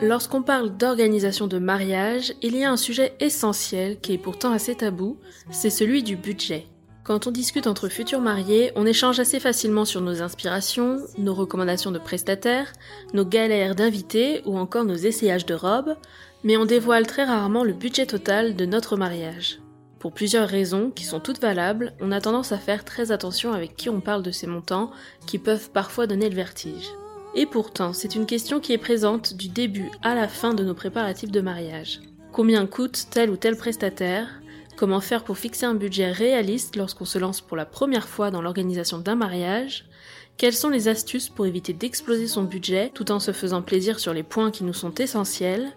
Lorsqu'on parle d'organisation de mariage, il y a un sujet essentiel qui est pourtant assez tabou, c'est celui du budget. Quand on discute entre futurs mariés, on échange assez facilement sur nos inspirations, nos recommandations de prestataires, nos galères d'invités ou encore nos essayages de robes, mais on dévoile très rarement le budget total de notre mariage. Pour plusieurs raisons qui sont toutes valables, on a tendance à faire très attention avec qui on parle de ces montants qui peuvent parfois donner le vertige. Et pourtant, c'est une question qui est présente du début à la fin de nos préparatifs de mariage. Combien coûte tel ou tel prestataire? Comment faire pour fixer un budget réaliste lorsqu'on se lance pour la première fois dans l'organisation d'un mariage? Quelles sont les astuces pour éviter d'exploser son budget tout en se faisant plaisir sur les points qui nous sont essentiels?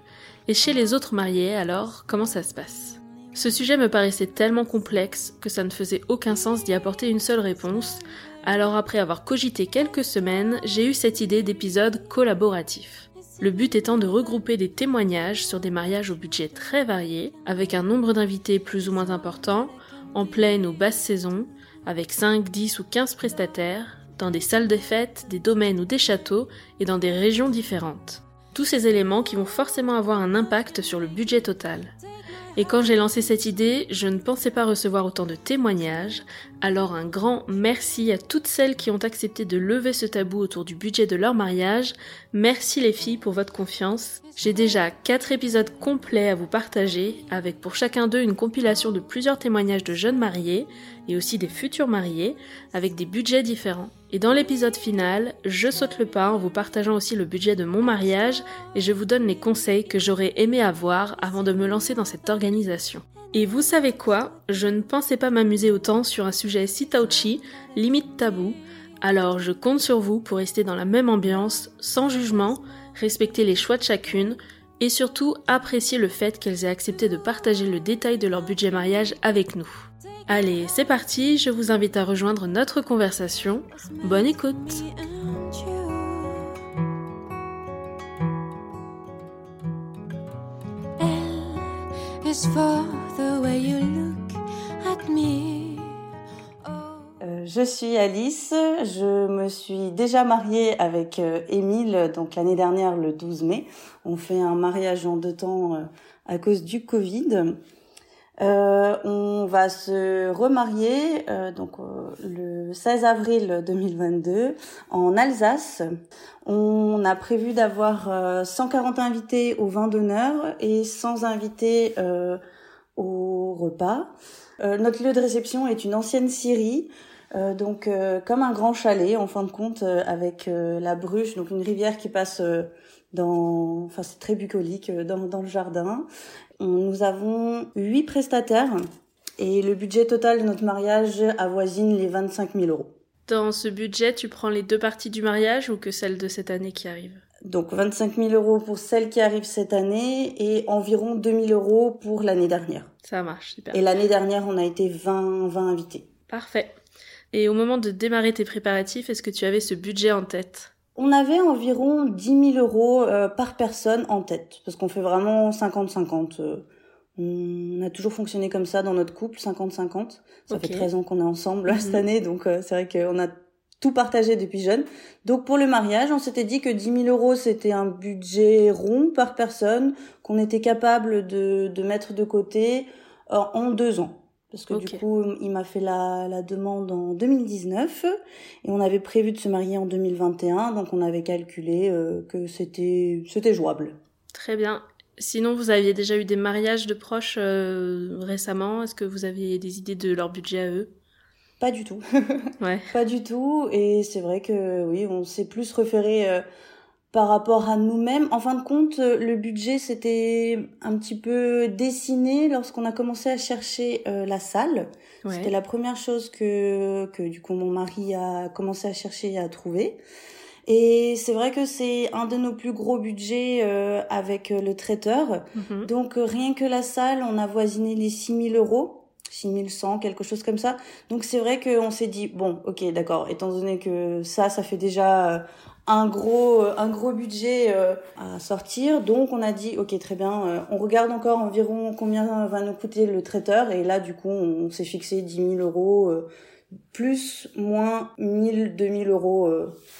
Et chez les autres mariés, alors, comment ça se passe? Ce sujet me paraissait tellement complexe que ça ne faisait aucun sens d'y apporter une seule réponse, alors après avoir cogité quelques semaines, j'ai eu cette idée d'épisode collaboratif. Le but étant de regrouper des témoignages sur des mariages au budget très varié, avec un nombre d'invités plus ou moins important, en pleine ou basse saison, avec 5, 10 ou 15 prestataires, dans des salles de fêtes, des domaines ou des châteaux, et dans des régions différentes. Tous ces éléments qui vont forcément avoir un impact sur le budget total. Et quand j'ai lancé cette idée, je ne pensais pas recevoir autant de témoignages, alors un grand merci à toutes celles qui ont accepté de lever ce tabou autour du budget de leur mariage. Merci les filles pour votre confiance. J'ai déjà quatre épisodes complets à vous partager, avec pour chacun d'eux une compilation de plusieurs témoignages de jeunes mariés et aussi des futurs mariés, avec des budgets différents. Et dans l'épisode final, je saute le pas en vous partageant aussi le budget de mon mariage et je vous donne les conseils que j'aurais aimé avoir avant de me lancer dans cette organisation. Et vous savez quoi? Je ne pensais pas m'amuser autant sur un sujet si touchy, limite tabou, alors je compte sur vous pour rester dans la même ambiance, sans jugement, respecter les choix de chacune, et surtout apprécier le fait qu'elles aient accepté de partager le détail de leur budget mariage avec nous. Allez, c'est parti, je vous invite à rejoindre notre conversation. Bonne écoute je suis Alice, je me suis déjà mariée avec euh, Émile, donc l'année dernière le 12 mai. On fait un mariage en deux temps euh, à cause du Covid. Euh, on va se remarier euh, donc euh, le 16 avril 2022 en Alsace. On a prévu d'avoir 140 invités au vin d'honneur et 100 invités au repas. notre lieu de réception est une ancienne scierie Euh, donc euh, comme un grand chalet en fin de compte euh, avec la Bruche, donc une rivière qui passe dans, enfin c'est très bucolique dans, dans le jardin. Nous avons huit prestataires et le budget total de notre mariage avoisine les 25 000 euros. Dans ce budget, tu prends les deux parties du mariage ou que celle de cette année qui arrive Donc 25 000 euros pour celle qui arrive cette année et environ 2 000 euros pour l'année dernière. Ça marche, super. Et l'année dernière, on a été 20, 20 invités. Parfait. Et au moment de démarrer tes préparatifs, est-ce que tu avais ce budget en tête? On avait environ 10 000 euros euh, par personne en tête, parce qu'on fait vraiment 50-50. Euh, on a toujours fonctionné comme ça dans notre couple, 50-50. Ça fait 13 ans qu'on est ensemble cette mhm. année, donc euh, c'est vrai qu'on a tout partagé depuis jeune. Donc pour le mariage, on s'était dit que 10 000 euros, c'était un budget rond par personne, qu'on était capable de, de mettre de côté en deux ans parce que du coup, il m'a fait la, la, demande en 2019 et on avait prévu de se marier en 2021, donc on avait calculé euh, que c'était c'était jouable. Très bien. Sinon, vous aviez déjà eu des mariages de proches euh, récemment? Est-ce que vous aviez des idées de leur budget à eux? Pas du tout. ouais. Pas du tout. Et c'est vrai que oui, on s'est plus référé euh, par rapport à nous-mêmes. En fin de compte, euh, le budget s'était un petit peu dessiné lorsqu'on a commencé à chercher euh, la salle. C'était la première chose que, que du coup mon mari a commencé à chercher et à trouver. Et c'est vrai que c'est un de nos plus gros budgets euh, avec le traiteur. Mhm. Donc rien que la salle, on a voisiné les 6000 euros. 6100, quelque chose comme ça. Donc c'est vrai qu'on s'est dit, bon, ok, d'accord, étant donné que ça, ça fait déjà un gros euh, un gros budget euh, à sortir. Donc on a dit ok très bien euh, on regarde encore environ combien va nous coûter le traiteur. Et là du coup on, s'est fixé 10 000 euros plus moins 1000 2000 euros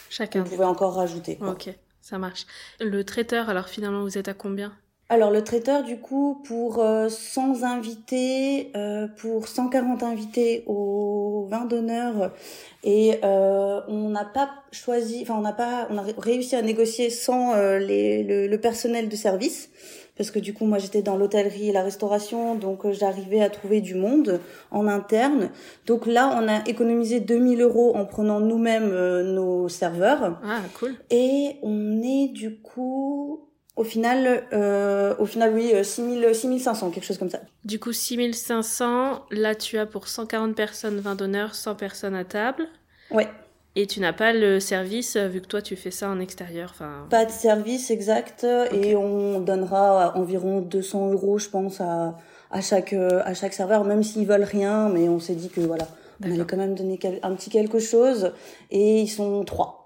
chacun. on pouvait encore rajouter ok ça marche. Le traiteur alors finalement vous êtes à combien? Alors le traiteur du coup pour 100 invités, pour 140 invités au vin d'honneur et euh, on n'a pas choisi, enfin on n'a pas, on a réussi à négocier sans euh, les, le, personnel de service, parce que du coup moi j'étais dans l'hôtellerie et la restauration, donc euh, j'arrivais à trouver du monde en interne. Donc là on a économisé 2000 euros en prenant nous-mêmes euh, nos serveurs. Ah cool. Et on est du coup au final, euh, au final, oui, 6000, 6500, quelque chose comme ça. Du coup, 6500, là, tu as pour 140 personnes 20 d'honneur, 100 personnes à table. Ouais. Et tu n'as pas le service, vu que toi, tu fais ça en extérieur. Pas de service exact, et on donnera environ 200 euros, je pense, à, à, chaque, à chaque serveur, même s'ils veulent rien, mais on s'est dit que voilà, on allait quand même donner un petit quelque chose, et ils sont trois.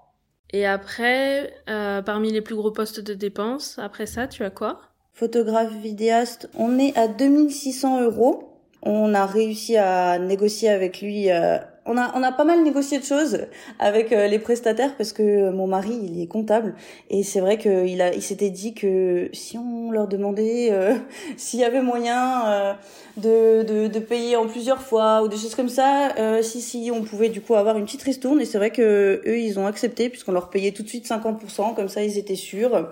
Et après, euh, parmi les plus gros postes de dépenses, après ça, tu as quoi? Photographe, vidéaste, on est à 2600 euros. On a réussi à négocier avec lui euh, on a, on a pas mal négocié de choses avec euh, les prestataires parce que mon mari, il est comptable. Et c'est vrai qu'il il s'était dit que si on leur demandait euh, s'il y avait moyen euh, de, de, de, payer en plusieurs fois ou des choses comme ça, si si on pouvait du coup avoir une petite ristourne. Et c'est vrai que eux ils ont accepté puisqu'on leur payait tout de suite 50% comme ça ils étaient sûrs.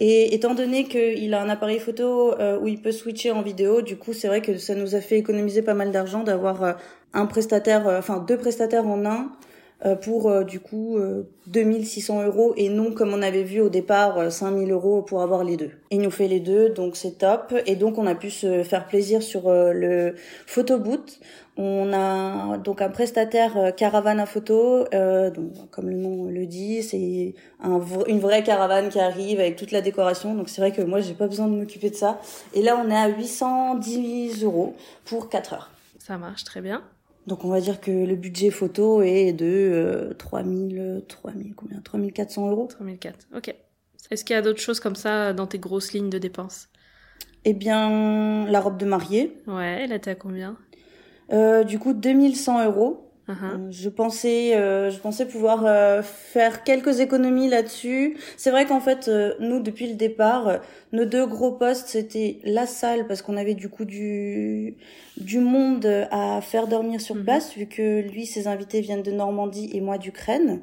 Et étant donné qu'il a un appareil photo où il peut switcher en vidéo, du coup, c'est vrai que ça nous a fait économiser pas mal d'argent d'avoir un prestataire, euh, enfin deux prestataires en un euh, pour euh, du coup 2600 euros et non comme on avait vu au départ 5000 euros pour avoir les deux. Il nous fait les deux donc c'est top et donc on a pu se faire plaisir sur le photo boot. On a donc un prestataire caravane à photo, euh, donc, comme le nom le dit, c'est un, une vraie caravane qui arrive avec toute la décoration. Donc c'est vrai que moi j'ai pas besoin de m'occuper de ça. Et là on est à 810 euros pour 4 heures. Ça marche très bien. Donc on va dire que le budget photo est de 3000, 3000 combien? 3400 euros? 3004, ok. Est-ce qu'il y a d'autres choses comme ça dans tes grosses lignes de dépenses? Eh bien, la robe de mariée. Ouais, elle était à combien? Euh, Du coup, 2100 euros. Uh-huh. Euh, je pensais, euh, je pensais pouvoir euh, faire quelques économies là-dessus. C'est vrai qu'en fait, nous depuis le départ, nos deux gros postes c'était la salle parce qu'on avait du coup du du monde à faire dormir sur mm-hmm. place vu que lui ses invités viennent de Normandie et moi d'Ukraine.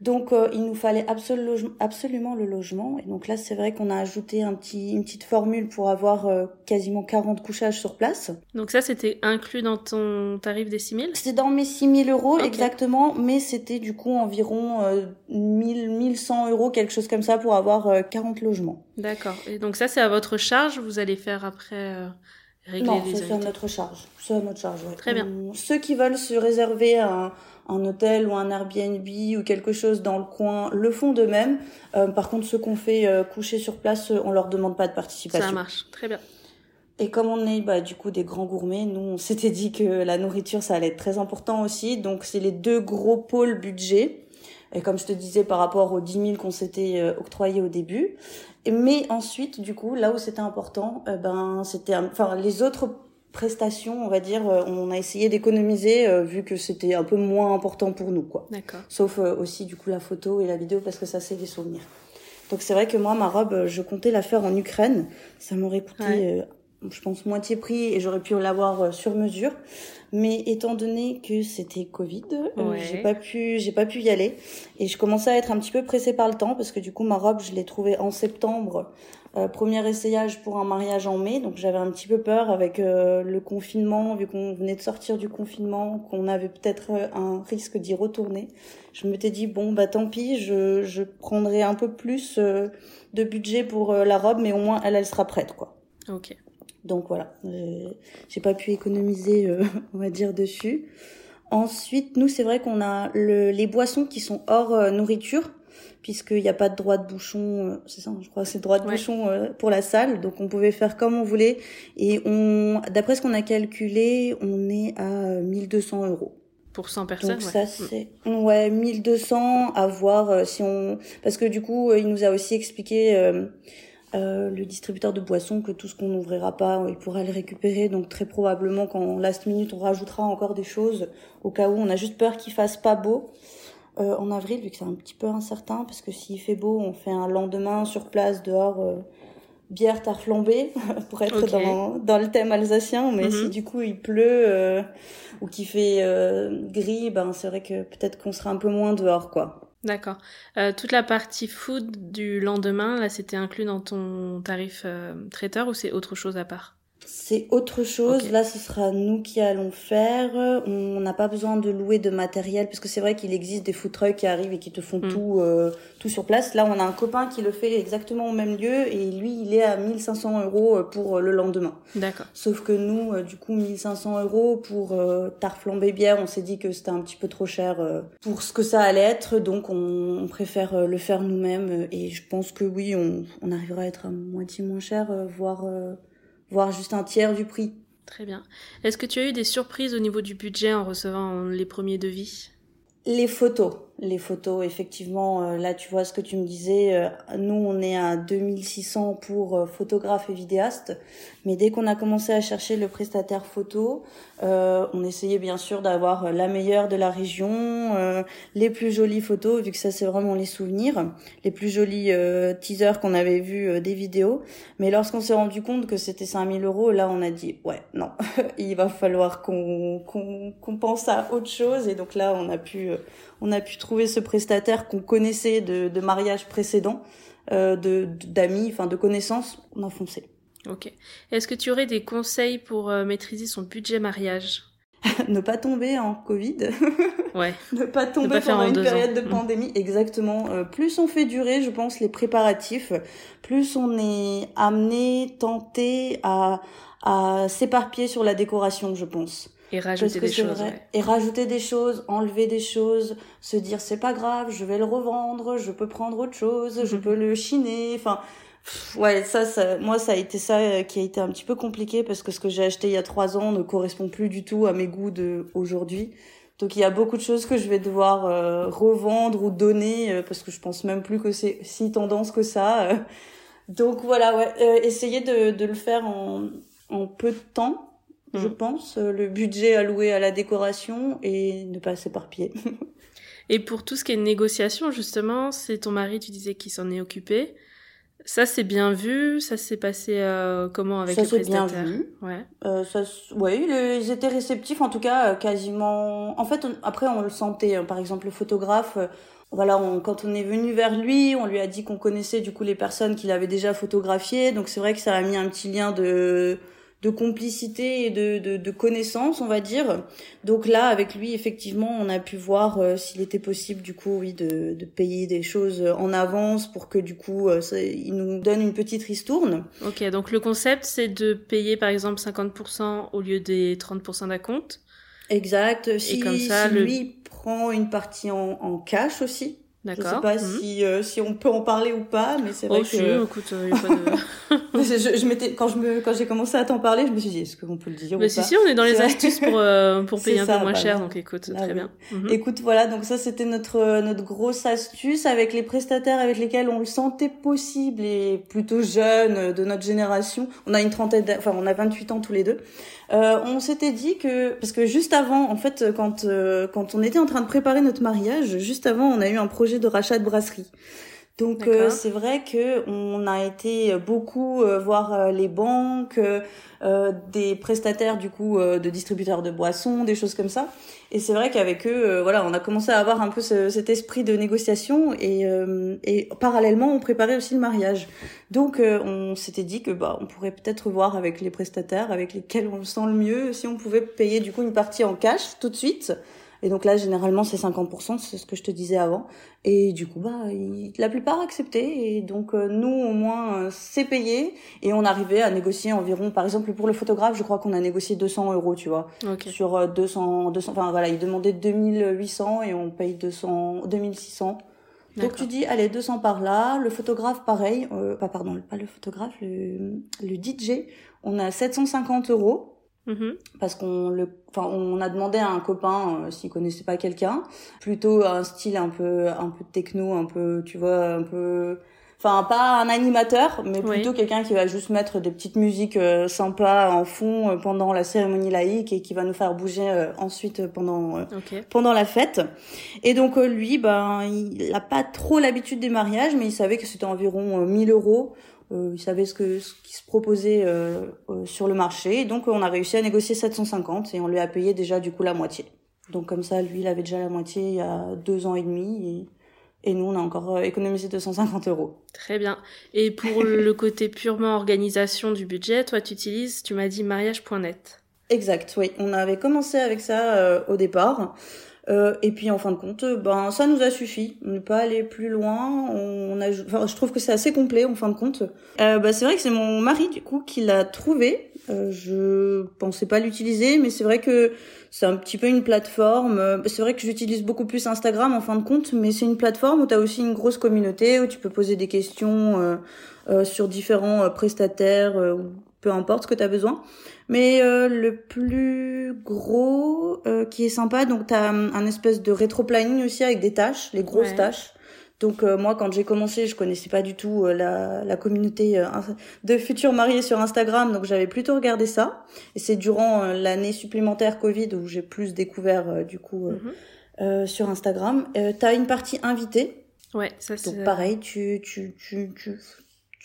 Donc euh, il nous fallait absolument le logement. Et donc là, c'est vrai qu'on a ajouté un petit, une petite formule pour avoir euh, quasiment 40 couchages sur place. Donc ça, c'était inclus dans ton tarif des 6000 C'était dans mes 6000 euros exactement, mais c'était du coup environ 1000, 1100 euros, quelque chose comme ça, pour avoir 40 logements. D'accord. Et donc ça, c'est à votre charge? Vous allez faire après régler non, les c'est à notre charge. C'est à notre charge, Très bien. ceux qui veulent se réserver un, un hôtel ou un Airbnb ou quelque chose dans le coin le font d'eux-mêmes. Euh, par contre, ceux qu'on fait euh, coucher sur place, on leur demande pas de participation. Ça marche, très bien. Et comme on est bah, du coup des grands gourmets, nous on s'était dit que la nourriture ça allait être très important aussi. Donc c'est les deux gros pôles budget. Et comme je te disais par rapport aux 10 000 qu'on s'était euh, octroyés au début. Mais ensuite, du coup, là où c'était important, ben c'était, enfin les autres prestations, on va dire, euh, on a essayé d'économiser euh, vu que c'était un peu moins important pour nous, quoi. D'accord. Sauf euh, aussi du coup la photo et la vidéo parce que ça c'est des souvenirs. Donc c'est vrai que moi ma robe, je comptais la faire en Ukraine, ça m'aurait coûté, je pense moitié prix et j'aurais pu l'avoir sur mesure. Mais étant donné que c'était Covid, j'ai pas pu, j'ai pas pu y aller et je commençais à être un petit peu pressée par le temps parce que du coup ma robe je l'ai trouvée en septembre euh, premier essayage pour un mariage en mai, donc j'avais un petit peu peur avec euh, le confinement, vu qu'on venait de sortir du confinement, qu'on avait peut-être euh, un risque d'y retourner. Je m'étais dit bon bah tant pis, je, je prendrai un peu plus de budget pour la robe, mais au moins elle elle sera prête quoi. Ok. Donc voilà, j'ai pas pu économiser, on va dire dessus. Ensuite, nous c'est vrai qu'on a le, les boissons qui sont hors nourriture puisqu'il n'y a pas de droit de bouchon, euh, c'est ça, je crois, c'est droit de bouchon euh, pour la salle, donc on pouvait faire comme on voulait. Et on, d'après ce qu'on a calculé, on est à 1200 euros. Pour 100 personnes, Donc ça c'est ouais 1200 à voir euh, si on parce que du coup il nous a aussi expliqué euh, le distributeur de boissons que tout ce qu'on n'ouvrira pas il pourra le récupérer. Donc très probablement qu'en last minute on rajoutera encore des choses au cas où on a juste peur qu'il fasse pas beau euh, en avril, vu que c'est un petit peu incertain, parce que s'il fait beau, on fait un lendemain sur place, dehors, euh, bière tard flambée, pour être dans, dans le thème alsacien. Mais si mhm. du coup il pleut euh, ou qu'il fait gris, ben c'est vrai que peut-être qu'on sera un peu moins dehors, quoi. D'accord. toute la partie food du lendemain, là, c'était inclus dans ton tarif traiteur ou c'est autre chose à part? C'est autre chose. Là, ce sera nous qui allons faire. On n'a pas besoin de louer de matériel parce que c'est vrai qu'il existe des food trucks qui arrivent et qui te font mm. tout, euh, tout sur place. Là, on a un copain qui le fait exactement au même lieu et lui, il est à 1500 euros pour le lendemain. D'accord. Sauf que nous, euh, du coup, 1500 euros pour euh, bière, on s'est dit que c'était un petit peu trop cher euh, pour ce que ça allait être. Donc, on, on préfère le faire nous-mêmes. Et je pense que oui, on, on arrivera à être à moitié moins cher, voire voire juste un tiers du prix. Très bien. Est-ce que tu as eu des surprises au niveau du budget en recevant les premiers devis? Les photos les photos, effectivement, euh, là tu vois ce que tu me disais, euh, nous on est à 2600 pour euh, photographe et vidéaste, mais dès qu'on a commencé à chercher le prestataire photo, on essayait bien sûr d'avoir la meilleure de la région, les plus jolies photos, vu que ça c'est vraiment les souvenirs, les plus jolis teasers qu'on avait vus des vidéos, mais lorsqu'on s'est rendu compte que c'était 5000 euros, là on a dit ouais non, il va falloir qu'on qu'on pense à autre chose, et donc là on a pu on a pu trouver ce prestataire qu'on connaissait de, de mariage précédent, euh, de d'amis, enfin de connaissances, on a foncé. Ok. Est-ce que tu aurais des conseils pour euh, maîtriser son budget mariage? Ne pas tomber en Covid. Ouais. ne pas tomber pendant une période de mm. pandémie. Exactement. Euh, plus on fait durer, je pense, les préparatifs, plus on est amené, tenté à, à s'éparpiller sur la décoration, je pense. Et rajouter des choses. Et rajouter des choses, enlever des choses, se dire c'est pas grave, je vais le revendre, je peux prendre autre chose, je mhm. peux le chiner. Enfin, ouais, ça, ça, moi, ça a été ça euh, qui a été un petit peu compliqué parce que ce que j'ai acheté il y a trois ans ne correspond plus du tout à mes goûts de aujourd'hui. Donc il y a beaucoup de choses que je vais devoir euh, revendre ou donner euh, parce que je pense même plus que c'est si tendance que ça. Donc voilà, ouais, essayer de, de le faire en, en peu de temps je mm. pense, euh, le budget alloué à la décoration et ne pas s'éparpiller. et pour tout ce qui est négociation, justement, c'est ton mari, tu disais, qui s'en est occupé. Ça c'est bien vu, ça s'est passé euh, comment avec ça les prestataires bien vu. Ouais. Euh, ça, ouais, ils étaient réceptifs, en tout cas, euh, quasiment. En fait, après, on le sentait. Hein. Par exemple, le photographe, euh, voilà, on, quand on est venu vers lui, on lui a dit qu'on connaissait du coup les personnes qu'il avait déjà photographiées. Donc c'est vrai que ça a mis un petit lien de de complicité et de, de, de, connaissance, on va dire. Donc là, avec lui, effectivement, on a pu voir euh, s'il était possible, du coup, oui, de, de payer des choses en avance pour que, du coup, euh, ça, il nous donne une petite ristourne. Ok, donc le concept, c'est de payer, par exemple, 50% au lieu des 30% d'acompte. Exact. Si, comme ça, si lui prend une partie en, en cash aussi, je sais pas mhm. si euh, si on peut en parler ou pas, mais c'est vrai oh, que. Si, écoute, euh, pas de... je, je m'étais quand je me quand j'ai commencé à t'en parler, je me suis dit est-ce qu'on peut le dire mais ou si pas si, on est dans les astuces pour euh, pour payer un peu moins cher, donc écoute, très bien. Mhm. Écoute, voilà, donc ça c'était notre notre grosse astuce avec les prestataires avec lesquels on le sentait possible et plutôt jeunes de notre génération. On a une trentaine, enfin on a 28 ans tous les deux. Euh, on s'était dit que parce que juste avant, en fait, quand euh, quand on était en train de préparer notre mariage, juste avant, on a eu un projet de rachat de brasserie. Donc euh, c'est vrai que on a été beaucoup euh, voir euh, les banques, des prestataires du coup de distributeurs de boissons, des choses comme ça. Et c'est vrai qu'avec eux, voilà, on a commencé à avoir un peu ce, cet esprit de négociation et, et parallèlement on préparait aussi le mariage. Donc on s'était dit que bah on pourrait peut-être voir avec les prestataires avec lesquels on le sent le mieux si on pouvait payer du coup une partie en cash tout de suite et donc là, généralement, c'est 50%, c'est ce que je te disais avant. Et du coup, bah, la plupart acceptaient. Et donc, euh, nous, au moins, euh, c'est payé. Et on arrivait à négocier environ, par exemple, pour le photographe, je crois qu'on a négocié 200 euros, tu vois. Sur 200, euh, 200, enfin voilà, il demandait 2800 et on paye 200, 2600. Donc tu dis, allez, 200 par là. Le photographe, pareil. Euh, pas, pardon, pas le photographe, le, le DJ. On a 750 euros. Mm-hmm. Parce qu'on le, enfin, on a demandé à un copain euh, s'il connaissait pas quelqu'un, plutôt un style un peu, un peu techno, un peu, tu vois, un peu, enfin pas un animateur, mais plutôt quelqu'un qui va juste mettre des petites musiques euh, sympas en fond euh, pendant la cérémonie laïque et qui va nous faire bouger ensuite pendant pendant la fête. Et donc lui, ben, il a pas trop l'habitude des mariages, mais il savait que c'était environ 1000 euros euh, il savait ce, que, ce qui se proposait euh, euh, sur le marché. donc, on a réussi à négocier 750 et on lui a payé déjà du coup la moitié. Donc, comme ça, lui, il avait déjà la moitié il y a deux ans et demi. Et, et nous, on a encore économisé 250 euros. Très bien. Et pour le côté purement organisation du budget, toi, tu utilises, tu m'as dit mariage.net. Exact, oui. On avait commencé avec ça au départ. Euh, et puis en fin de compte, ben ça nous a suffi. On n'est pas allé plus loin. On a, enfin, je trouve que c'est assez complet en fin de compte. Euh, bah, c'est vrai que c'est mon mari du coup qui l'a trouvé. Euh, je pensais pas l'utiliser, mais c'est vrai que c'est un petit peu une plateforme. Euh, c'est vrai que j'utilise beaucoup plus Instagram en fin de compte, mais c'est une plateforme où tu as aussi une grosse communauté où tu peux poser des questions euh, euh sur différents prestataires ou peu importe ce que tu as besoin. Mais euh, le plus gros euh, qui est sympa, donc tu as un, espèce de rétro-planning aussi avec des tâches, les grosses tâches. Donc euh, moi quand j'ai commencé, je connaissais pas du tout la, la communauté de futurs mariés sur Instagram, donc j'avais plutôt regardé ça. Et c'est durant l'année supplémentaire Covid où j'ai plus découvert du coup mhm. sur Instagram. tu as une partie invitée. Ouais, ça c'est... Donc pareil, tu, tu, tu, tu,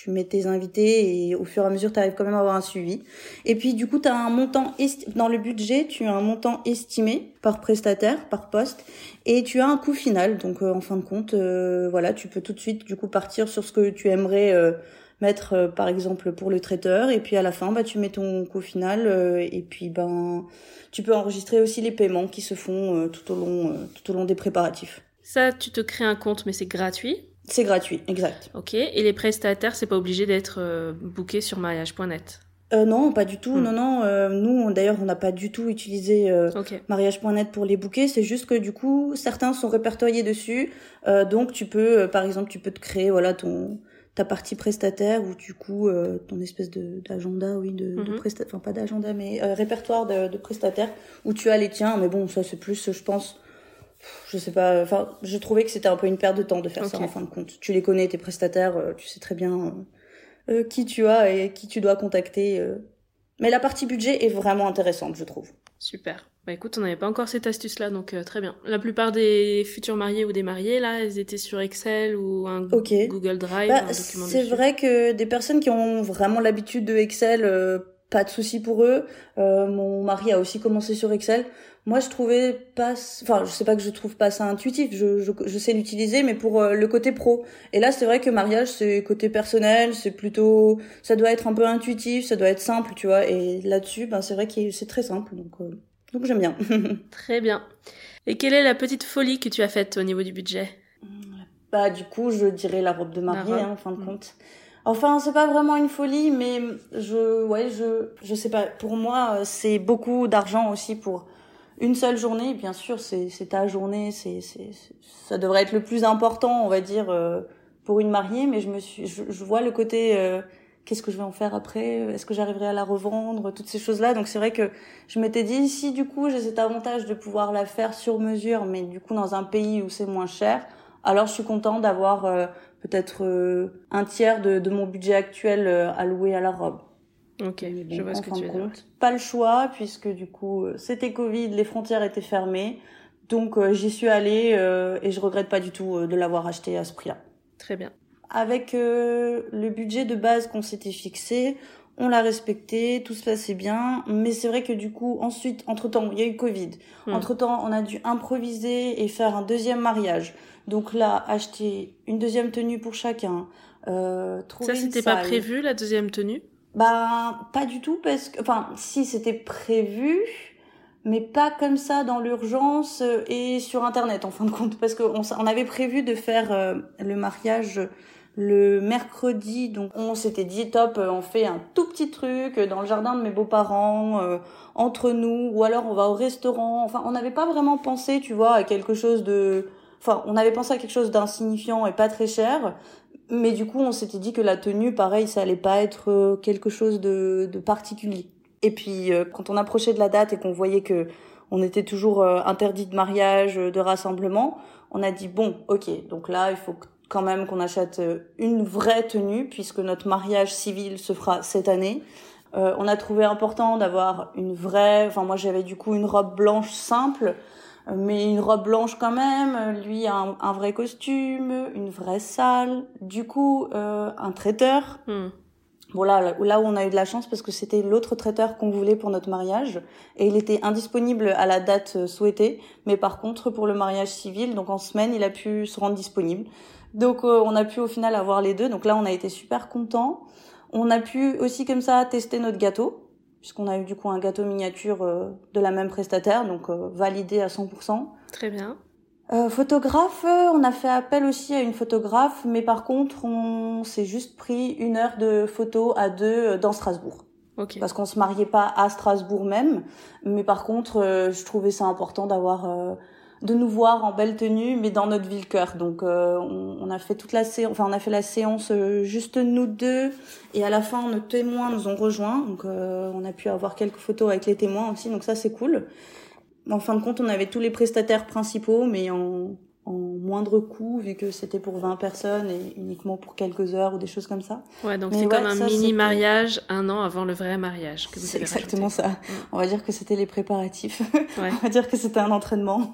tu mets tes invités et au fur et à mesure, tu arrives quand même à avoir un suivi. Et puis du coup, tu as un montant dans le budget, tu as un montant estimé par prestataire, par poste et tu as un coût final. Donc euh, en fin de compte, euh, voilà, tu peux tout de suite du coup partir sur ce que tu aimerais euh, mettre par exemple pour le traiteur et puis à la fin, bah tu mets ton coût final et puis ben tu peux enregistrer aussi les paiements qui se font tout au long tout au long des préparatifs. Ça, tu te crées un compte mais c'est gratuit c'est gratuit, exact. Ok. Et les prestataires, c'est pas obligé d'être euh, booké sur mariage.net euh, non, pas du tout. Hmm. Non, non. Euh, nous, d'ailleurs, on n'a pas du tout utilisé euh, mariage.net pour les booker. C'est juste que du coup, certains sont répertoriés dessus. Donc, tu peux, par exemple, tu peux te créer, voilà, ton ta partie prestataire ou du coup ton espèce de d'agenda, oui, de, de mhm. prestataire, enfin pas d'agenda, mais répertoire de, de prestataires où tu as les tiens. Mais bon, ça c'est plus, je pense, je sais pas, enfin, je trouvais que c'était un peu une perte de temps de faire ça en fin de compte. Tu les connais, tes prestataires, euh, tu sais très bien euh, euh, qui tu as et qui tu dois contacter. Mais la partie budget est vraiment intéressante, je trouve. Super. Bah écoute, on n'avait pas encore cette astuce-là, donc euh, très bien. La plupart des futurs mariés ou des mariés, là, elles étaient sur Excel ou un Google Drive, bah, C'est vrai que des personnes qui ont vraiment l'habitude de Excel, pas de souci pour eux. Euh, mon mari a aussi commencé sur Excel. Moi, je trouvais pas, enfin, je sais pas que je trouve pas ça intuitif. Je, je, je sais l'utiliser, mais pour le côté pro. Et là, c'est vrai que mariage, c'est côté personnel, c'est plutôt, ça doit être un peu intuitif, ça doit être simple, tu vois. Et là-dessus, ben, c'est vrai que c'est très simple, donc. Donc j'aime bien. Très bien. Et quelle est la petite folie que tu as faite au niveau du budget? Bah du coup, je dirais la robe de mariée, hein, en fin de mm. compte. Enfin, c'est pas vraiment une folie, mais je, ouais, je, je sais pas. Pour moi, c'est beaucoup d'argent aussi pour une seule journée. Bien sûr, c'est, c'est ta journée, c'est, c'est, ça devrait être le plus important, on va dire, euh, pour une mariée. Mais je me suis, je, vois le côté euh, qu'est-ce que je vais en faire après? Est-ce que j'arriverai à la revendre? Toutes ces choses-là. Donc c'est vrai que je m'étais dit si du coup j'ai cet avantage de pouvoir la faire sur mesure, mais du coup dans un pays où c'est moins cher, alors je suis contente d'avoir euh, peut-être euh, un tiers de, de, mon budget actuel euh, alloué à la robe. Ok, je vois ce que tu veux dire. Pas le choix puisque du coup c'était Covid, les frontières étaient fermées, donc j'y suis allée et je regrette pas du tout de l'avoir acheté à ce prix-là. Très bien avec euh, le budget de base qu'on s'était fixé, on l'a respecté, tout se passait bien, mais c'est vrai que du coup, ensuite, entre-temps, il y a eu Covid. Hmm. Entre-temps, on a dû improviser et faire un deuxième mariage. Donc là, acheter une deuxième tenue pour chacun. Euh, trouver Ça, c'était pas prévu, la deuxième tenue? Bah, pas du tout, parce que... Enfin, si, c'était prévu, mais pas comme ça dans l'urgence et sur Internet, en fin de compte. Parce qu'on on avait prévu de faire euh, le mariage le mercredi, donc on s'était dit top, euh, on fait un tout petit truc dans le jardin de mes beaux-parents, euh, entre nous, ou alors on va au restaurant. Enfin, on n'avait pas vraiment pensé, tu vois, à quelque chose de, enfin, on avait pensé à quelque chose d'insignifiant et pas très cher. Mais du coup, on s'était dit que la tenue, pareil, ça allait pas être euh, quelque chose de, de particulier. Et puis, quand on approchait de la date et qu'on voyait que on était toujours interdit de mariage, de rassemblement, on a dit bon, ok, donc là, il faut quand même qu'on achète euh, une vraie tenue puisque notre mariage civil se fera cette année. Euh, on a trouvé important d'avoir une vraie, enfin moi j'avais du coup une robe blanche simple, mais une robe blanche quand même, lui un, un vrai costume, une vraie salle, du coup euh, un traiteur. Hmm. Bon là, là où on a eu de la chance parce que c'était l'autre traiteur qu'on voulait pour notre mariage et il était indisponible à la date euh, souhaitée, mais par contre pour le mariage civil, donc en semaine, il a pu se rendre disponible. Donc euh, on a pu au final avoir les deux. Donc là on a été super contents. On a pu aussi comme ça tester notre gâteau puisqu'on a eu du coup un gâteau miniature euh, de la même prestataire, donc euh, validé à 100%. Très bien. photographe, on a fait appel aussi à une photographe, mais par contre on s'est juste pris une heure de photo à deux dans Strasbourg. Okay. Parce qu'on se mariait pas à Strasbourg même, mais par contre je trouvais ça important d'avoir de nous voir en belle tenue, mais dans notre ville cœur. Donc euh, on, a fait toute la séance, enfin on a fait la séance euh, juste nous deux, et à la fin nos témoins nous ont rejoints. Donc euh, on a pu avoir quelques photos avec les témoins aussi, donc ça c'est cool. En fin de compte, on avait tous les prestataires principaux, mais en, en moindre coût, vu que c'était pour 20 personnes et uniquement pour quelques heures ou des choses comme ça. Ouais, donc c'est comme un mini mariage un an avant le vrai mariage C'est exactement ça. On va dire que c'était les préparatifs. Ouais. on va dire que c'était un entraînement.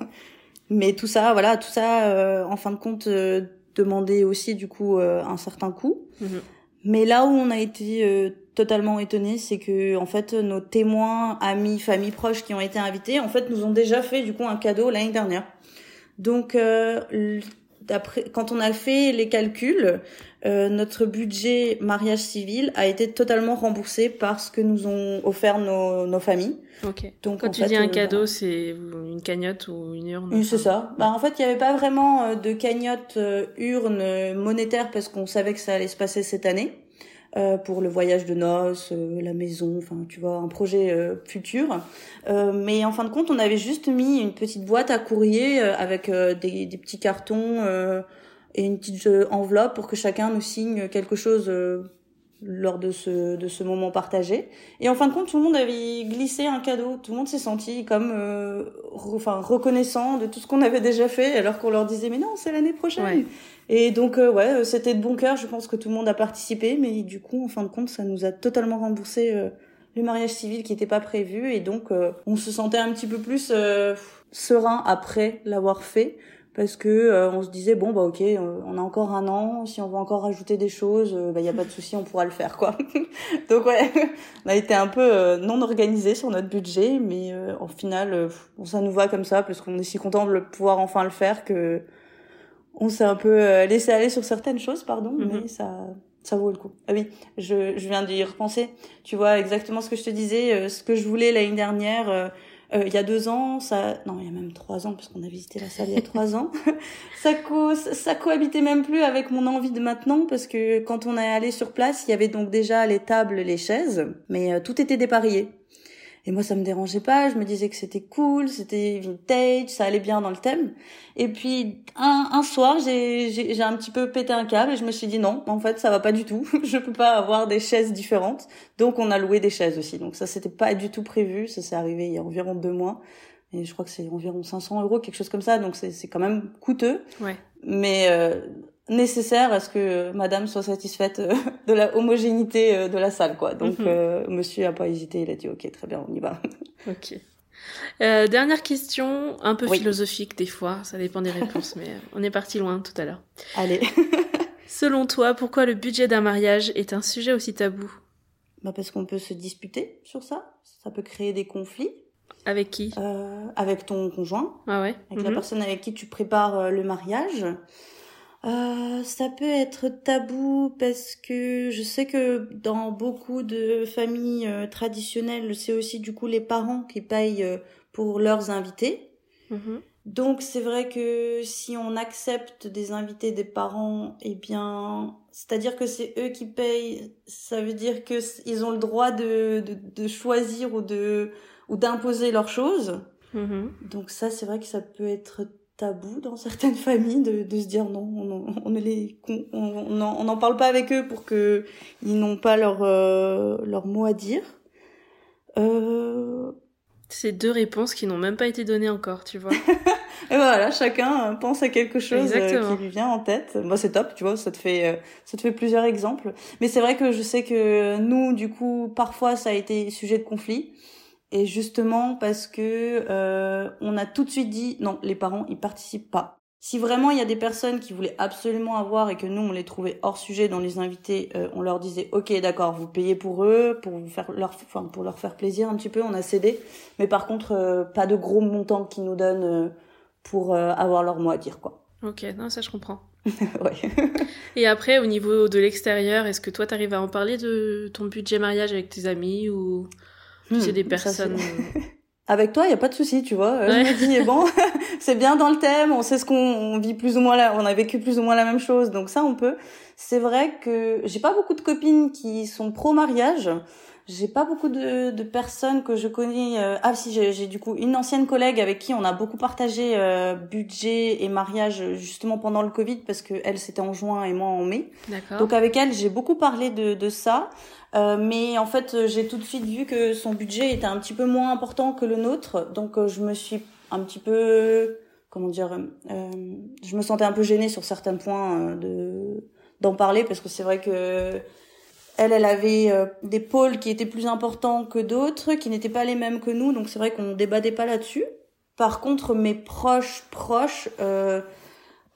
Mais tout ça, voilà, tout ça, euh, en fin de compte, euh, demandait aussi du coup euh, un certain coût. Mhm. Mais là où on a été totalement étonné, c'est que en fait nos témoins, amis, familles proches qui ont été invités, en fait, nous ont déjà fait du coup un cadeau l'année dernière. Donc d'après, quand on a fait les calculs, euh, notre budget mariage civil a été totalement remboursé par ce que nous ont offert nos, nos familles. Ok. Donc quand tu dis un euh, cadeau, c'est une cagnotte ou une urne Oui, c'est ça. Bah en fait, il n'y avait pas vraiment euh, de cagnotte urne monétaire parce qu'on savait que ça allait se passer cette année. Euh, pour le voyage de noces, la maison, enfin tu vois, un projet euh, futur. Euh, mais en fin de compte, on avait juste mis une petite boîte à courrier avec des, des, petits cartons et une petite enveloppe pour que chacun nous signe quelque chose lors de ce de ce moment partagé. Et en fin de compte tout le monde avait glissé un cadeau. Tout le monde s'est senti comme enfin reconnaissant de tout ce qu'on avait déjà fait alors qu'on leur disait mais non c'est l'année prochaine et donc, euh, ouais, euh, c'était de bon cœur. Je pense que tout le monde a participé, mais du coup, en fin de compte, ça nous a totalement remboursé euh, le mariage civil qui n'était pas prévu et donc on se sentait un petit peu plus serein après l'avoir fait parce que euh, on se disait bon bah ok euh, on a encore un an si on veut encore rajouter des choses il euh, bah y a pas de souci on pourra le faire quoi donc ouais on a été un peu non organisé sur notre budget mais en final bon, ça nous va comme ça parce qu'on est si content de pouvoir enfin le faire que on s'est un peu laissé aller sur certaines choses pardon mm-hmm. mais ça ça vaut le coup. Ah oui, je, je viens d'y repenser. Tu vois exactement ce que je te disais, ce que je voulais l'année dernière, euh, il y a deux ans, ça, non, il y a même trois ans, parce qu'on a visité la salle il y a trois ans, ça, co... ça cohabitait même plus avec mon envie de maintenant, parce que quand on est allé sur place, il y avait donc déjà les tables, les chaises, mais euh, tout était dépareillé. Et moi, ça me dérangeait pas. Je me disais que c'était cool, c'était vintage, ça allait bien dans le thème. Et puis un, un soir, j'ai, j'ai, un petit peu pété un câble et je me suis dit non, en fait, ça va pas du tout. je peux pas avoir des chaises différentes. Donc on a loué des chaises aussi. Donc ça, c'était pas du tout prévu. Ça s'est arrivé il y a environ deux mois. Et je crois que c'est environ 500 euros, quelque chose comme ça. Donc c'est, c'est quand même coûteux. Ouais. Mais euh, nécessaire à ce que madame soit satisfaite euh, de la homogénéité euh, de la salle quoi. Donc mhm. euh, monsieur a pas hésité il a dit ok très bien on y va. Ok. Euh, dernière question un peu philosophique des fois ça dépend des réponses mais on est parti loin tout à l'heure. Allez. Selon toi pourquoi le budget d'un mariage est un sujet aussi tabou? Bah parce qu'on peut se disputer sur ça. Ça peut créer des conflits. Avec qui? Avec ton conjoint. Ah ouais. Avec la mhm. personne avec qui tu prépares le mariage euh, ça peut être tabou parce que je sais que dans beaucoup de familles euh, traditionnelles, c'est aussi du coup les parents qui payent euh, pour leurs invités. Mm-hmm. Donc c'est vrai que si on accepte des invités des parents, eh bien, c'est-à-dire que c'est eux qui payent, ça veut dire que ils ont le droit de, de, de choisir ou de ou d'imposer leurs choses. Mm-hmm. Donc ça, c'est vrai que ça peut être tabou dans certaines familles de, de se dire non, on, on ne les, on n'en parle pas avec eux pour que ils n'ont pas leur euh, leur mot à dire. Euh... C'est deux réponses qui n'ont même pas été données encore, tu vois. Et voilà, chacun pense à quelque chose euh, qui lui vient en tête. Moi, c'est top, tu vois, ça te fait euh, ça te fait plusieurs exemples. Mais c'est vrai que je sais que nous, du coup, parfois, ça a été sujet de conflit. Et justement parce que euh, on a tout de suite dit non, les parents ils participent pas. Si vraiment il y a des personnes qui voulaient absolument avoir et que nous on les trouvait hors sujet dans les invités, euh, on leur disait ok d'accord vous payez pour eux pour vous faire leur enfin pour leur faire plaisir un petit peu on a cédé, mais par contre euh, pas de gros montants qu'ils nous donnent euh, pour avoir leur mot à dire quoi. Ok non ça je comprends. ouais. et après au niveau de l'extérieur est-ce que toi t'arrives à en parler de ton budget mariage avec tes amis ou c'est hmm, des personnes. Euh, Avec toi, il y a pas de souci, tu vois. Euh, je me dis bon, c'est bien dans le thème, on sait ce qu'on vit plus ou moins là, on a vécu plus ou moins la même chose, donc ça on peut. C'est vrai que j'ai pas beaucoup de copines qui sont pro mariage. J'ai pas beaucoup de, de, personnes que je connais. Euh, ah si, j'ai du coup une ancienne collègue avec qui on a beaucoup partagé euh, budget et mariage justement pendant le Covid parce que elle c'était en juin et moi en mai. Donc avec elle j'ai beaucoup parlé de, de ça. Euh, mais en fait j'ai tout de suite vu que son budget était un petit peu moins important que le nôtre. Donc je me suis un petit peu comment dire, je me sentais un peu gênée sur certains points de d'en parler parce que c'est vrai que elle, elle avait euh, des pôles qui étaient plus importants que d'autres, qui n'étaient pas les mêmes que nous, donc c'est vrai qu'on débattait pas là-dessus. Par contre, mes proches proches, euh,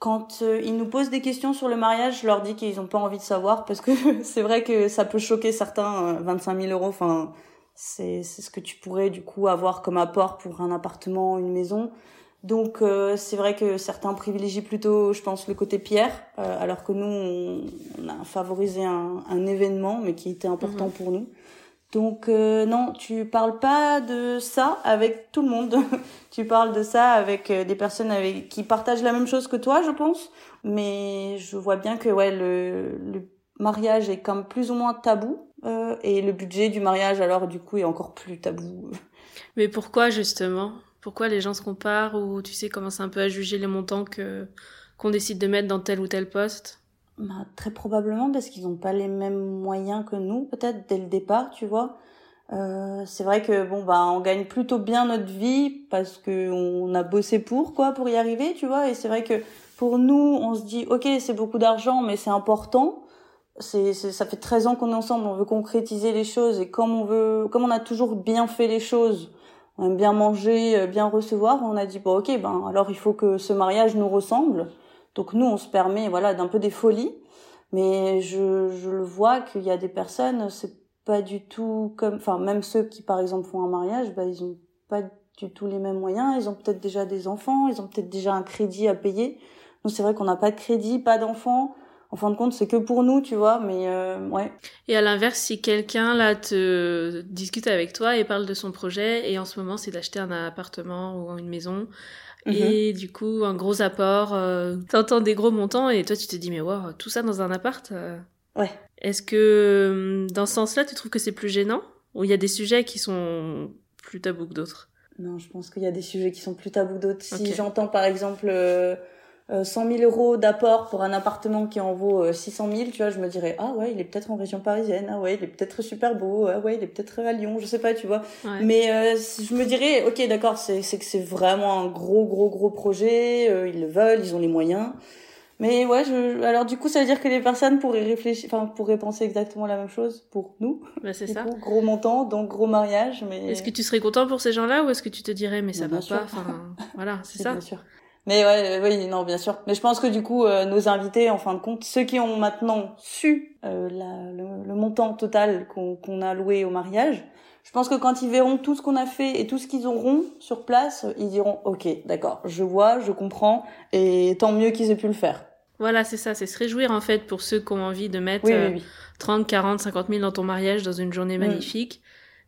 quand euh, ils nous posent des questions sur le mariage, je leur dis qu'ils n'ont pas envie de savoir parce que c'est vrai que ça peut choquer certains. 25 000 euros, enfin, c'est c'est ce que tu pourrais du coup avoir comme apport pour un appartement, une maison. Donc euh, c'est vrai que certains privilégient plutôt, je pense, le côté pierre, euh, alors que nous, on, a favorisé un, un, événement, mais qui était important mhm. pour nous. Donc euh, non, tu parles pas de ça avec tout le monde. tu parles de ça avec des personnes avec qui partagent la même chose que toi, je pense. Mais je vois bien que ouais, le, le mariage est comme plus ou moins tabou et le budget du mariage alors du coup est encore plus tabou. Mais pourquoi justement? Pourquoi les gens se comparent ou tu sais commencent un peu à juger les montants que qu'on décide de mettre dans tel ou tel poste? Bah, très probablement parce qu'ils n'ont pas les mêmes moyens que nous peut-être dès le départ tu vois. Euh, c'est vrai que bon bah on gagne plutôt bien notre vie parce que on a bossé pour quoi pour y arriver tu vois. Et c'est vrai que pour nous on se dit ok c'est beaucoup d'argent mais c'est important. C'est, ça fait 13 ans qu'on est ensemble, on veut concrétiser les choses et comme on veut, comme on a toujours bien fait les choses, on aime bien manger, euh, bien recevoir, on a dit bon ok ben alors il faut que ce mariage nous ressemble. Donc nous on se permet voilà d'un peu des folies, mais je, je le vois qu'il y a des personnes c'est pas du tout comme, enfin même ceux qui par exemple font un mariage, ben ils ont pas du tout les mêmes moyens, ils ont peut-être déjà des enfants, ils ont peut-être déjà un crédit à payer. Nous c'est vrai qu'on n'a pas de crédit, pas d'enfants en fin de compte, c'est que pour nous, tu vois, mais euh, ouais. Et à l'inverse, si quelqu'un là te discute avec toi et parle de son projet, et en ce moment c'est d'acheter un appartement ou une maison, mhm. et du coup un gros apport, euh, t'entends des gros montants et toi tu te dis mais wow, tout ça dans un appart. Euh. Ouais. Est-ce que dans ce sens-là, tu trouves que c'est plus gênant? Ou il y a des sujets qui sont plus tabous que d'autres? Non, je pense qu'il y a des sujets qui sont plus tabous que d'autres. Si j'entends par exemple 100 euh, 000 euros d'apport pour un appartement qui en vaut 600 euh, 000, tu vois, je me dirais, ah ouais, il est peut-être en région parisienne, ah ouais, il est peut-être super beau, ah ouais, il est peut-être à Lyon, je sais pas, tu vois. Mais euh, je me dirais, ok, d'accord, c'est que c'est vraiment un gros, gros, gros projet, ils le veulent, ils ont les moyens. Mais ouais, je... alors du coup, ça veut dire que les personnes pourraient réfléchir, enfin, pourraient penser exactement la même chose pour nous. Bah, c'est ça. gros montant, donc gros mariage, mais. Est-ce que tu serais content pour ces gens-là ou est-ce que tu te dirais, mais ça va pas, enfin, voilà, c'est ça. Bien sûr. Mais ouais, oui, non, bien sûr. Mais je pense que du coup, euh, nos invités, en fin de compte, ceux qui ont maintenant su euh, la, le, montant total qu'on a loué au mariage, je pense que quand ils verront tout ce qu'on a fait et tout ce qu'ils auront sur place, ils diront OK, d'accord, je vois, je comprends, et tant mieux qu'ils aient pu le faire. Voilà, c'est ça, c'est se réjouir en fait pour ceux qui ont envie de mettre 30, 40, 50 000 dans ton mariage dans une journée mm.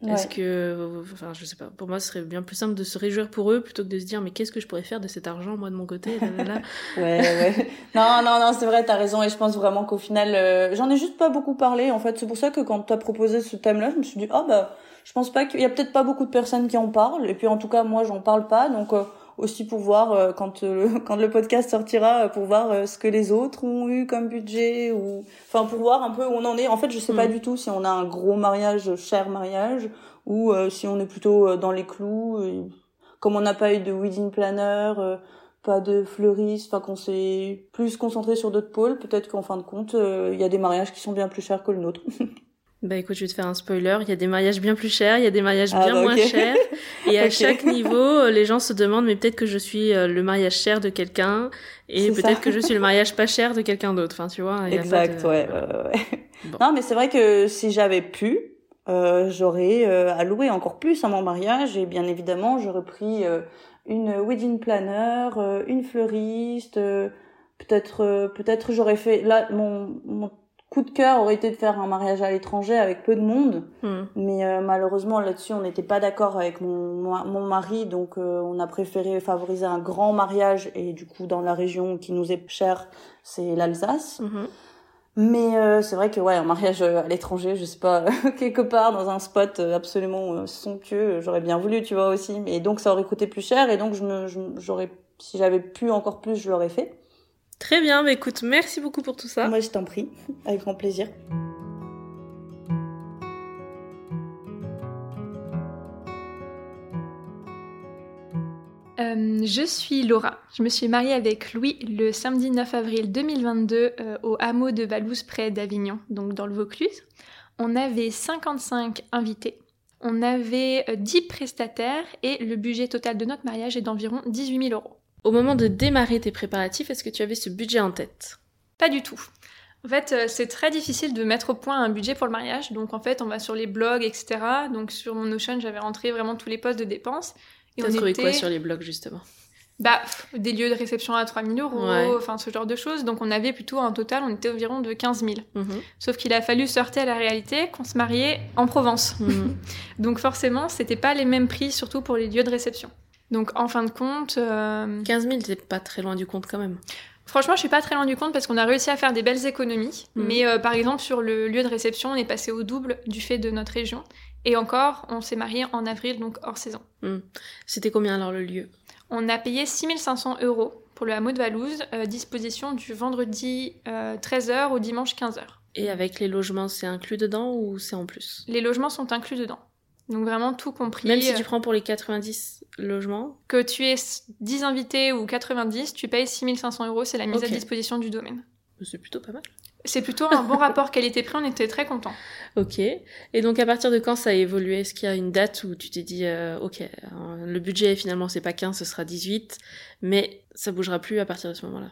Magnifique. Est-ce que, enfin, je sais pas, pour moi, ce serait bien plus simple de se réjouir pour eux plutôt que de se dire, mais qu'est-ce que je pourrais faire de cet argent, moi, de mon côté là, Ouais, ouais. Non, non, non, c'est vrai, t'as raison, et je pense vraiment qu'au final, euh, j'en ai juste pas beaucoup parlé, en fait. C'est pour ça que quand t'as proposé ce thème-là, je me suis dit, ah bah, je pense pas qu'il y a peut-être pas beaucoup de personnes qui en parlent, et puis en tout cas, moi, j'en parle pas, donc. Euh, aussi pour voir euh, quand le quand le podcast sortira pour voir ce que les autres ont eu comme budget ou enfin pour voir un peu où on en est en fait je sais pas mm. du tout si on a un gros mariage cher mariage ou euh, si on est plutôt euh, dans les clous. comme on n'a pas eu de wedding planner, euh, pas de fleuriste, enfin qu'on s'est plus concentré sur d'autres pôles, peut-être qu'en fin de compte, il y a des mariages qui sont bien plus chers que le nôtre. Bah écoute, je vais te faire un spoiler. Il y a des mariages bien plus chers, il y a des mariages ah, bien bah, moins chers. Et à chaque niveau, les gens se demandent, mais peut-être que je suis le mariage cher de quelqu'un, et peut-être que je suis le mariage pas cher de quelqu'un d'autre. Enfin, tu vois. exact, ouais. Non, mais c'est vrai que si j'avais pu, euh, j'aurais euh, alloué encore plus à mon mariage et bien évidemment j'aurais pris euh, une wedding planner, euh, une fleuriste, peut-être peut-être j'aurais fait là mon, mon coup de cœur aurait été de faire un mariage à l'étranger avec peu de monde, hmm. mais malheureusement là-dessus on n'était pas d'accord avec mon, mon mari, donc on a préféré favoriser un grand mariage et du coup dans la région qui nous est chère, c'est l'Alsace. Hmm. Mais euh, c'est vrai que ouais, un mariage euh, à l'étranger, je sais pas, quelque part dans un spot euh, absolument somptueux, j'aurais bien voulu, tu vois aussi. Mais donc ça aurait coûté plus cher et donc je me, j'aurais, si j'avais pu encore plus, je l'aurais fait. Très bien, mais écoute, merci beaucoup pour tout ça. Moi, je t'en prie, avec grand plaisir. Euh, je suis Laura. Je me suis mariée avec Louis le samedi 9 avril 2022 euh, au hameau de Valouse près d'Avignon, donc dans le Vaucluse. On avait 55 invités. On avait 10 euh, prestataires et le budget total de notre mariage est d'environ 18 000 euros. Au moment de démarrer tes préparatifs, est-ce que tu avais ce budget en tête? Pas du tout. En fait, c'est très difficile de mettre au point un budget pour le mariage. Donc, en fait, on va sur les blogs, etc. Donc, sur mon Notion, j'avais rentré vraiment tous les postes de dépenses. T'as trouvé quoi sur les blogs justement? Bah, des lieux de réception à 3000 euros, enfin ce genre de choses. Donc on avait plutôt un total, on était environ de 15 000. Mhm. Sauf qu'il a fallu sortir à la réalité qu'on se mariait en Provence. Mhm. Donc forcément, c'était pas les mêmes prix, surtout pour les lieux de réception. Donc en fin de compte... 15 000, t'es pas très loin du compte quand même. Franchement, je suis pas très loin du compte parce qu'on a réussi à faire des belles économies. Mhm. Mais euh, par exemple, sur le lieu de réception, on est passé au double du fait de notre région. Et encore, on s'est marié en avril, donc hors saison. Hmm. C'était combien alors le lieu? On a payé 6500 euros pour le hameau de Valouse, euh, disposition du vendredi 13h euh, au dimanche 15h. Et avec les logements, c'est inclus dedans ou c'est en plus? Les logements sont inclus dedans. Donc vraiment tout compris. Même si tu euh, prends pour les 90 logements Que tu aies 10 invités ou 90, tu payes 6500 euros, c'est la mise à disposition du domaine. C'est plutôt pas mal. C'est plutôt un bon rapport qualité-prix, on était très contents. Ok. Et donc à partir de quand ça a évolué? Est-ce qu'il y a une date où tu t'es dit, euh, ok, le budget finalement c'est pas 15, ce sera 18, mais ça bougera plus à partir de ce moment-là?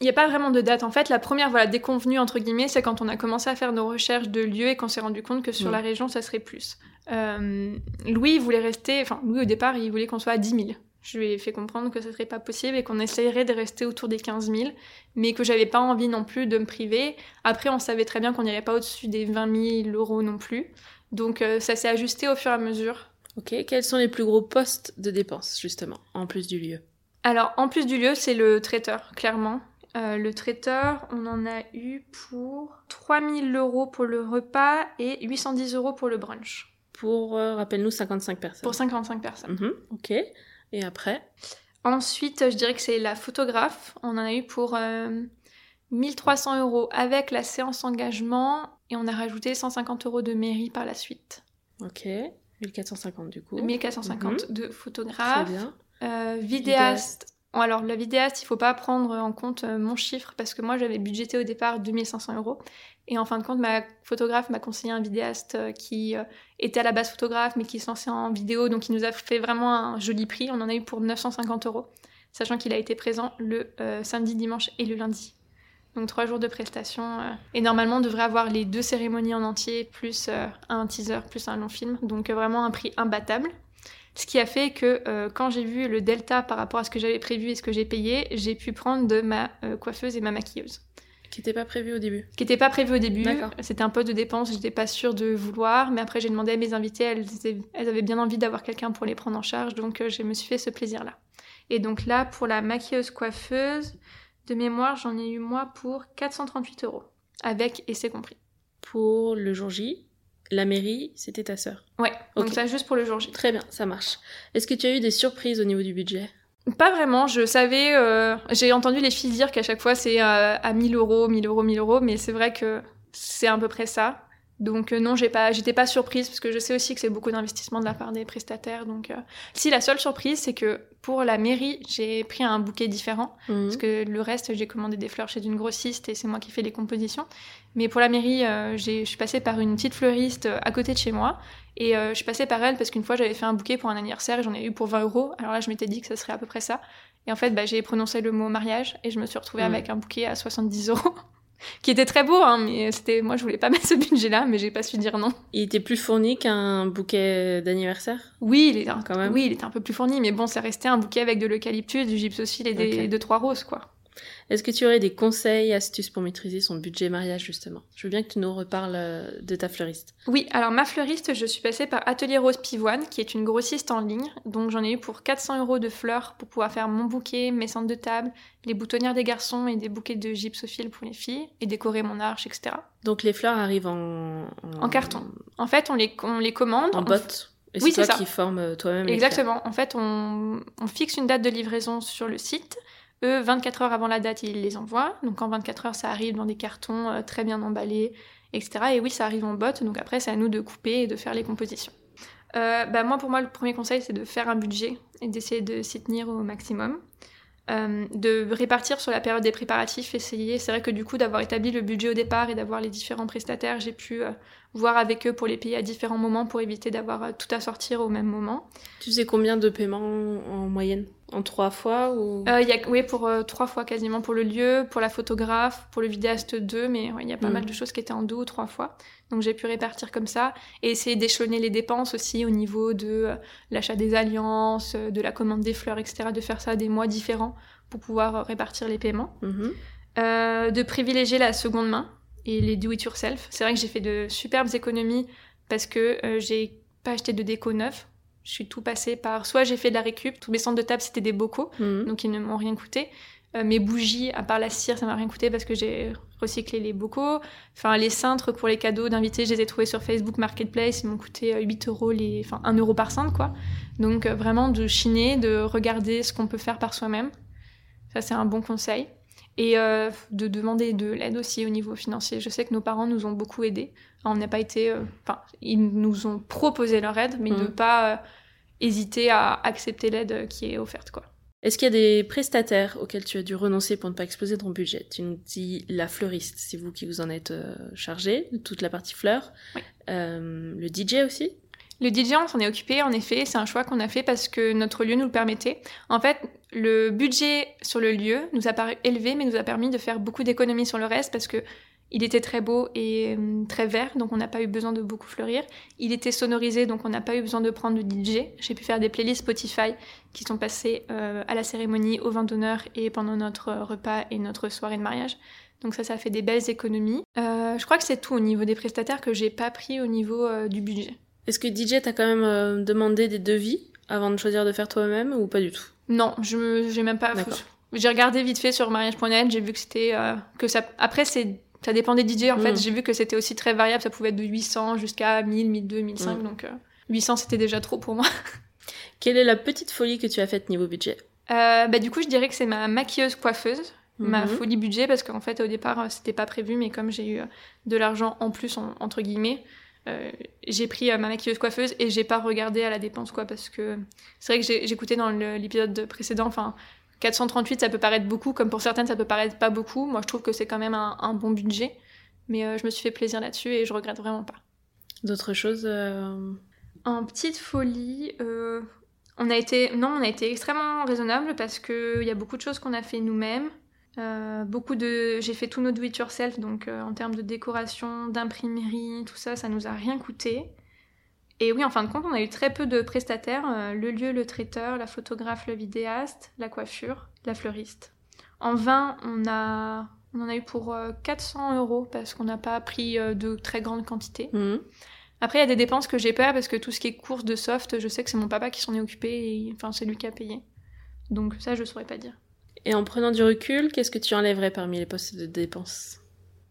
Il n'y a pas vraiment de date. En fait, la première voilà, déconvenue, entre guillemets, c'est quand on a commencé à faire nos recherches de lieux et qu'on s'est rendu compte que sur la région, ça serait plus. Euh, Louis voulait rester, enfin, Louis au départ, il voulait qu'on soit à 10 000. Je lui ai fait comprendre que ça serait pas possible et qu'on essayerait de rester autour des 15 000, mais que j'avais pas envie non plus de me priver. Après, on savait très bien qu'on n'irait pas au-dessus des 20 000 euros non plus. Donc, euh, ça s'est ajusté au fur et à mesure. Ok, quels sont les plus gros postes de dépenses, justement, en plus du lieu? Alors, en plus du lieu, c'est le traiteur, clairement. Euh, le traiteur, on en a eu pour 3000 euros pour le repas et 810 euros pour le brunch. Pour, euh, rappelle-nous, 55 personnes. Pour 55 personnes. Mhm, ok. Et après? Ensuite, je dirais que c'est la photographe. On en a eu pour 1300 euh, euros avec la séance engagement et on a rajouté 150 euros de mairie par la suite. Ok. 1450 du coup. 1450 mhm. de photographe. Très bien. vidéaste alors, la vidéaste, il faut pas prendre en compte euh, mon chiffre parce que moi, j'avais budgété au départ 2500 euros. Et en fin de compte, ma photographe m'a conseillé un vidéaste euh, qui euh, était à la base photographe mais qui se lançait en vidéo. Donc, il nous a fait vraiment un joli prix. On en a eu pour 950 euros, sachant qu'il a été présent le samedi, dimanche et le lundi. Donc, trois jours de prestation. Et normalement, on devrait avoir les deux cérémonies en entier, plus un teaser, plus un long film. Donc, vraiment un prix imbattable. Ce qui a fait que euh, quand j'ai vu le delta par rapport à ce que j'avais prévu et ce que j'ai payé, j'ai pu prendre de ma euh, coiffeuse et ma maquilleuse. Qui n'était pas prévu au début Qui n'était pas prévu au début. C'était un poste de dépense, j'étais pas sûre de vouloir. Mais après, j'ai demandé à mes invités, elles, elles avaient bien envie d'avoir quelqu'un pour les prendre en charge. Donc, euh, je me suis fait ce plaisir-là. Et donc là, pour la maquilleuse coiffeuse, de mémoire, j'en ai eu moi pour 438 euros. Avec et c'est compris. Pour le jour J la mairie, c'était ta sœur. Ouais, donc ça juste pour le jour J. Très bien, ça marche. Est-ce que tu as eu des surprises au niveau du budget? Pas vraiment, je savais, euh, j'ai entendu les filles dire qu'à chaque fois c'est euh, à 1000 euros, 1000 euros, 1000 euros, mais c'est vrai que c'est à peu près ça. Donc euh, non, j'ai pas, j'étais pas surprise parce que je sais aussi que c'est beaucoup d'investissement de la part des prestataires. Donc euh, si la seule surprise, c'est que pour la mairie, j'ai pris un bouquet différent mhm. parce que le reste, j'ai commandé des fleurs chez une grossiste et c'est moi qui fais les compositions. Mais pour la mairie, euh, je suis passée par une petite fleuriste à côté de chez moi et je suis passée par elle parce qu'une fois j'avais fait un bouquet pour un anniversaire et j'en ai eu pour 20 euros. Alors là, je m'étais dit que ça serait à peu près ça. Et en fait, bah, j'ai prononcé le mot mariage et je me suis retrouvée mhm. avec un bouquet à 70 euros qui était très beau, hein, mais c'était moi je voulais pas mettre ce budget-là, mais j'ai pas su dire non. Il était plus fourni qu'un bouquet d'anniversaire? Oui, il était quand même. Oui, il était un peu plus fourni, mais bon, ça restait un bouquet avec de l'eucalyptus, du gypsophile et des, de trois roses, quoi. Est-ce que tu aurais des conseils, astuces pour maîtriser son budget mariage justement? Je veux bien que tu nous reparles euh, de ta fleuriste. Oui, alors ma fleuriste, je suis passée par Atelier Rose Pivoine, qui est une grossiste en ligne. Donc j'en ai eu pour 400 euros de fleurs pour pouvoir faire mon bouquet, mes centres de table, les boutonnières des garçons et des bouquets de gypsophile pour les filles, et décorer mon arche, etc. Donc les fleurs arrivent en... En, carton. En fait, on les, on les commande. En botte et oui, c'est toi qui forme euh, toi-même. Exactement. En fait, on, on, fixe une date de livraison sur le site. Eux, 24 heures avant la date, ils les envoient. Donc en 24 heures, ça arrive dans des cartons euh, très bien emballés, etc. Et oui, ça arrive en botte. Donc après, c'est à nous de couper et de faire les compositions. Euh, bah, moi, pour moi, le premier conseil, c'est de faire un budget et d'essayer de s'y tenir au maximum. Euh, de répartir sur la période des préparatifs, essayer. C'est vrai que du coup, d'avoir établi le budget au départ et d'avoir les différents prestataires, j'ai pu voir avec eux pour les payer à différents moments pour éviter d'avoir tout à sortir au même moment. Tu sais combien de paiements en moyenne? En trois fois ou? Euh, y a, Oui, pour euh, trois fois quasiment. Pour le lieu, pour la photographe, pour le vidéaste deux, mais il y a pas mm. mal de choses qui étaient en deux ou trois fois. Donc j'ai pu répartir comme ça et essayer d'échelonner les dépenses aussi au niveau de euh, l'achat des alliances, de la commande des fleurs, etc. De faire ça des mois différents pour pouvoir répartir les paiements. Mm-hmm. de privilégier la seconde main et les do-it-yourself. C'est vrai que j'ai fait de superbes économies parce que j'ai pas acheté de déco neuf je suis tout passée par. Soit j'ai fait de la récup, tous mes centres de table c'était des bocaux, mhm. donc ils ne m'ont rien coûté. Euh, mes bougies, à part la cire, ça m'a rien coûté parce que j'ai recyclé les bocaux. Enfin, les cintres pour les cadeaux d'invités, je les ai trouvés sur Facebook Marketplace, ils m'ont coûté 8 euh, euros, les... enfin 1 euro par cintre, quoi. Donc euh, vraiment de chiner, de regarder ce qu'on peut faire par soi-même. Ça, c'est un bon conseil. Et de demander de l'aide aussi au niveau financier. Je sais que nos parents nous ont beaucoup aidés. On n'a pas été. Enfin, ils nous ont proposé leur aide, mais de mhm. pas hésiter à accepter l'aide qui est offerte, quoi. Est-ce qu'il y a des prestataires auxquels tu as dû renoncer pour ne pas exploser ton budget? Tu nous dis la fleuriste, c'est vous qui vous en êtes euh, chargé, toute la partie fleurs. Oui. Euh, le DJ aussi? Le DJ, on s'en est occupé, en effet, c'est un choix qu'on a fait parce que notre lieu nous le permettait. En fait, le budget sur le lieu nous a paru élevé, mais nous a permis de faire beaucoup d'économies sur le reste parce que il était très beau et euh, très vert, donc on n'a pas eu besoin de beaucoup fleurir. Il était sonorisé, donc on n'a pas eu besoin de prendre de DJ. J'ai pu faire des playlists Spotify qui sont passées euh, à la cérémonie, au vin d'honneur et pendant notre repas et notre soirée de mariage. Donc ça, ça fait des belles économies. Euh, je crois que c'est tout au niveau des prestataires que j'ai pas pris au niveau euh, du budget. Est-ce que DJ t'a quand même euh, demandé des devis? Avant de choisir de faire toi-même ou pas du tout? Non, je me, j'ai même pas. J'ai regardé vite fait sur mariage.net, j'ai vu que c'était euh, que ça. Après, c'est ça dépend des DJ en fait. Mm. J'ai vu que c'était aussi très variable, ça pouvait être de 800 jusqu'à 1000, 1200, 1005, Mm. donc euh, 800 c'était déjà trop pour moi. Quelle est la petite folie que tu as faite niveau budget? Euh, bah, du coup, je dirais que c'est ma maquilleuse coiffeuse, ma Mhm. folie budget, parce qu'en fait, au départ, euh, c'était pas prévu, mais comme j'ai eu euh, de l'argent en plus, en- entre guillemets, euh, j'ai pris euh, ma maquilleuse coiffeuse et j'ai pas regardé à la dépense, quoi, parce que c'est vrai que j'écoutais dans l'épisode précédent, enfin, 438, ça peut paraître beaucoup, comme pour certaines, ça peut paraître pas beaucoup. Moi, je trouve que c'est quand même un, un bon budget, mais euh, je me suis fait plaisir là-dessus et je regrette vraiment pas. D'autres choses euh, En petite folie, on a été non, on a été extrêmement raisonnable parce que il y a beaucoup de choses qu'on a fait nous-mêmes. Euh, beaucoup de, j'ai fait tout nos do-it-yourself, donc euh, en termes de décoration, d'imprimerie, tout ça, ça nous a rien coûté. Et oui, en fin de compte, on a eu très peu de prestataires euh, le lieu, le traiteur, la photographe, le vidéaste, la coiffure, la fleuriste. En vin, on a, on en a eu pour euh, 400 euros parce qu'on n'a pas pris de très grandes quantités. mhm. Après, il y a des dépenses que j'ai peur parce que tout ce qui est course de soft, je sais que c'est mon papa qui s'en est occupé et enfin, c'est lui qui a payé. Donc ça, je saurais pas dire. Et en prenant du recul, qu'est-ce que tu enlèverais parmi les postes de dépenses?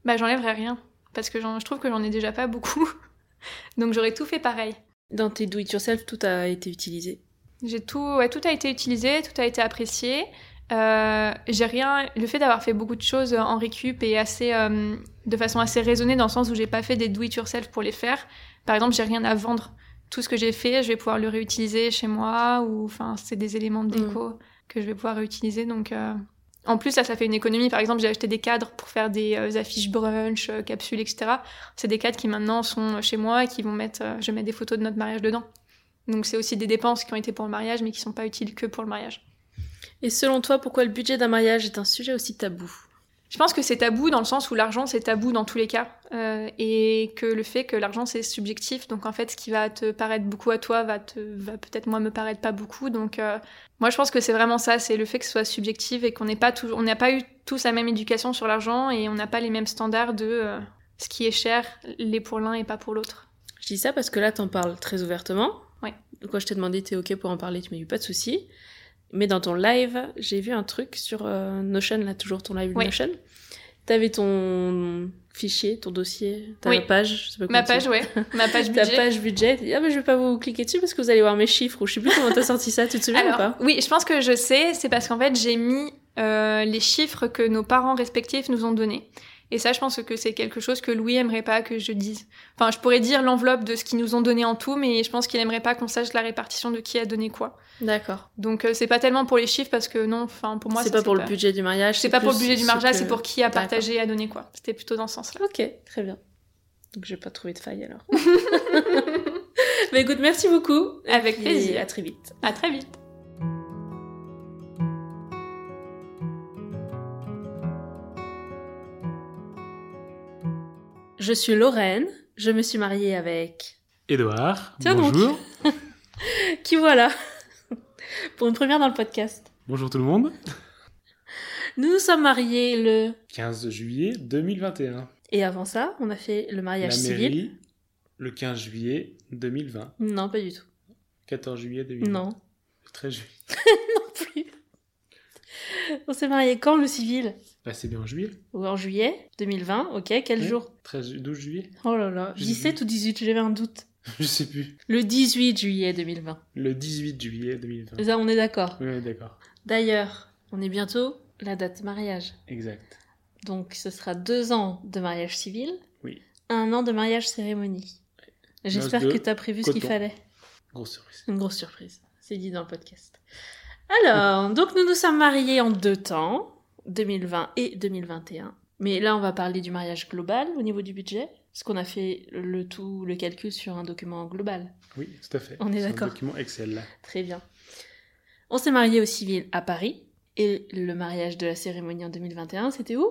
Bah, j'enlèverai rien parce que je trouve que j'en ai déjà pas beaucoup. Donc j'aurais tout fait pareil. Dans tes do-it-yourself, tout a été utilisé? J'ai tout, ouais, tout a été utilisé, tout a été apprécié. Euh, j'ai rien, le fait d'avoir fait beaucoup de choses en récup et assez, euh, de façon assez raisonnée dans le sens où j'ai pas fait des do it yourself pour les faire. Par exemple, j'ai rien à vendre. Tout ce que j'ai fait, je vais pouvoir le réutiliser chez moi ou, enfin, c'est des éléments de déco que je vais pouvoir réutiliser. Donc, euh, en plus, ça, ça fait une économie. Par exemple, j'ai acheté des cadres pour faire des euh, affiches brunch, euh, capsules, etc. C'est des cadres qui maintenant sont chez moi et qui vont mettre, je mets des photos de notre mariage dedans. Donc, c'est aussi des dépenses qui ont été pour le mariage, mais qui sont pas utiles que pour le mariage. Et selon toi, pourquoi le budget d'un mariage est un sujet aussi tabou? Je pense que c'est tabou dans le sens où l'argent c'est tabou dans tous les cas euh, et que le fait que l'argent c'est subjectif donc en fait ce qui va te paraître beaucoup à toi va te va peut-être moi me paraître pas beaucoup donc euh, moi je pense que c'est vraiment ça c'est le fait que ce soit subjectif et qu'on pas on n'a pas eu tous la même éducation sur l'argent et on n'a pas les mêmes standards de euh, ce qui est cher l'est pour l'un et pas pour l'autre. Je dis ça parce que là, t'en parles très ouvertement. Donc, quand je t'ai demandé, t'es OK pour en parler, tu m'as dit pas de souci. Mais dans ton live, j'ai vu un truc sur euh, Notion, là, toujours ton live Ouais. Notion. T'avais ton fichier, ton dossier, ta Oui. page, je sais pas Ma page ouais, ma page Ta budget. page budget. Ah, mais je vais pas vous cliquer dessus parce que vous allez voir mes chiffres ou je sais plus comment t'as sorti ça, tu te souviens ou pas? oui, je pense que je sais, c'est parce qu'en fait, j'ai mis euh, les chiffres que nos parents respectifs nous ont donnés. Et ça, je pense que c'est quelque chose que Louis aimerait pas que je dise. Enfin, je pourrais dire l'enveloppe de ce qu'ils nous ont donné en tout, mais je pense qu'il aimerait pas qu'on sache la répartition de qui a donné quoi. D'accord. Donc, euh, c'est pas tellement pour les chiffres parce que non, enfin, pour moi, C'est pas pour le budget du mariage. C'est pas pour le budget du mariage, que- c'est pour qui a partagé et a donné quoi. C'était plutôt dans ce sens-là. Ok, très bien. Donc j'ai pas trouvé de faille alors. bah écoute, merci beaucoup. Avec Et plaisir. à très vite. À très vite. Je suis Lorraine, je me suis mariée avec... Édouard, Tiens donc. bonjour. Qui voilà? Pour une première dans le podcast. bonjour tout le monde. Nous nous sommes mariés le... 15 juillet 2021. Et avant ça, on a fait le mariage La civil. mairie, le 15 juillet 2020. Non, pas du tout. 14 juillet 2020. Non, Le 13 juillet. non plus. On s'est mariés quand le civil? Bah, c'est bien en juillet. Ou En juillet 2020, ok, quel Ouais. jour? 13, ju- 12 juillet Oh là là, J'ai 17 ou 18, j'avais un doute. Je sais plus. Le 18 juillet 2020. Le 18 juillet 2020. Ça, on est d'accord. Oui, d'accord. D'ailleurs, on est bientôt la date de mariage. Exact. Donc ce sera deux ans de mariage civil, Oui. un an de mariage cérémonie. J'espère que tu as prévu ce qu'il fallait. Grosse surprise. Une grosse surprise. C'est dit dans le podcast. Alors, donc nous nous sommes mariés en deux temps, 2020 et 2021. Mais là, on va parler du mariage global au niveau du budget, parce qu'on a fait le tout, le calcul sur un document global. Oui, tout à fait. On est d'accord. Un document Excel. Très bien. On s'est mariés au civil à Paris, et le mariage de la cérémonie en 2021, c'était où?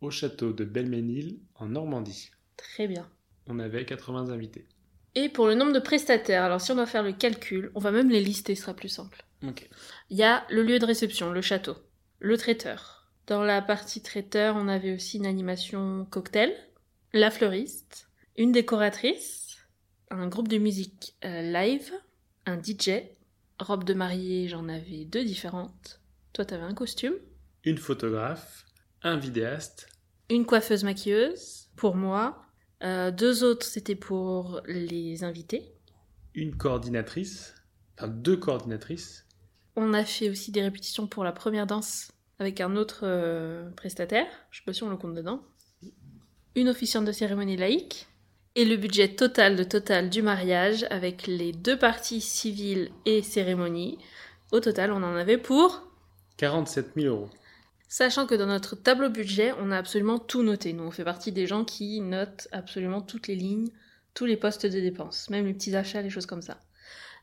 Au château de Belménil, en Normandie. Très bien. On avait 80 invités. Et pour le nombre de prestataires, alors si on doit faire le calcul, on va même les lister, ce sera plus simple. Ok. Il y a le lieu de réception, le château, le traiteur. Dans la partie traiteur, on avait aussi une animation cocktail, la fleuriste, une décoratrice, un groupe de musique euh, live, un DJ, robe de mariée, j'en avais deux différentes. Toi, t'avais un costume, Une photographe, un vidéaste, une coiffeuse maquilleuse pour moi, euh, deux autres c'était pour les invités. une coordinatrice, enfin deux coordinatrices, On a fait aussi des répétitions pour la première danse avec un autre euh, prestataire, je sais pas si on le compte dedans. Une officiante de cérémonie laïque. Et le budget total de total du mariage avec les deux parties civiles et cérémonie. Au total, on en avait pour. 47 000 euros. Sachant que dans notre tableau budget, on a absolument tout noté. Nous, on fait partie des gens qui notent absolument toutes les lignes, tous les postes de dépenses, même les petits achats, les choses comme ça.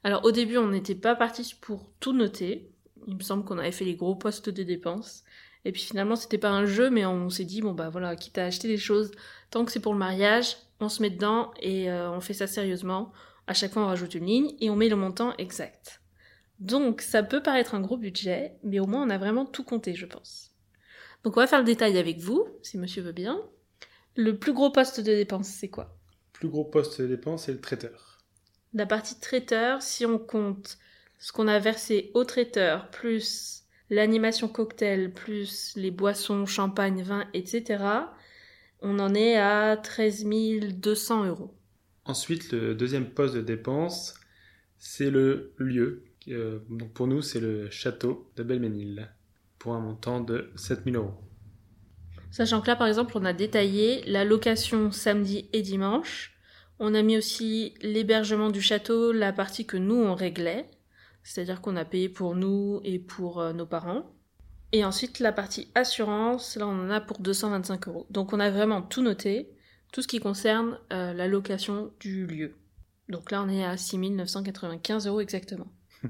Alors au début, on n'était pas parti pour tout noter. Il me semble qu'on avait fait les gros postes de dépenses. Et puis finalement, c'était pas un jeu, mais on s'est dit, bon bah voilà, quitte à acheter des choses, tant que c'est pour le mariage, on se met dedans et euh, on fait ça sérieusement. À chaque fois, on rajoute une ligne et on met le montant exact. Donc ça peut paraître un gros budget, mais au moins on a vraiment tout compté, je pense. Donc on va faire le détail avec vous, si monsieur veut bien. Le plus gros poste de dépense, c'est quoi? Plus gros poste de dépense, c'est le traiteur. La partie traiteur, si on compte ce qu'on a versé au traiteur, plus l'animation cocktail, plus les boissons, champagne, vin, etc., on en est à 13 200 euros. Ensuite, le deuxième poste de dépense, c'est le lieu. Euh, donc pour nous, c'est le château de Belménil, pour un montant de 7 000 euros. Sachant que là, par exemple, on a détaillé la location samedi et dimanche. On a mis aussi l'hébergement du château, la partie que nous, on réglait. C'est-à-dire qu'on a payé pour nous et pour euh, nos parents. Et ensuite, la partie assurance, là, on en a pour 225 euros. Donc, on a vraiment tout noté, tout ce qui concerne euh, la location du lieu. Donc là, on est à 6 995 euros exactement.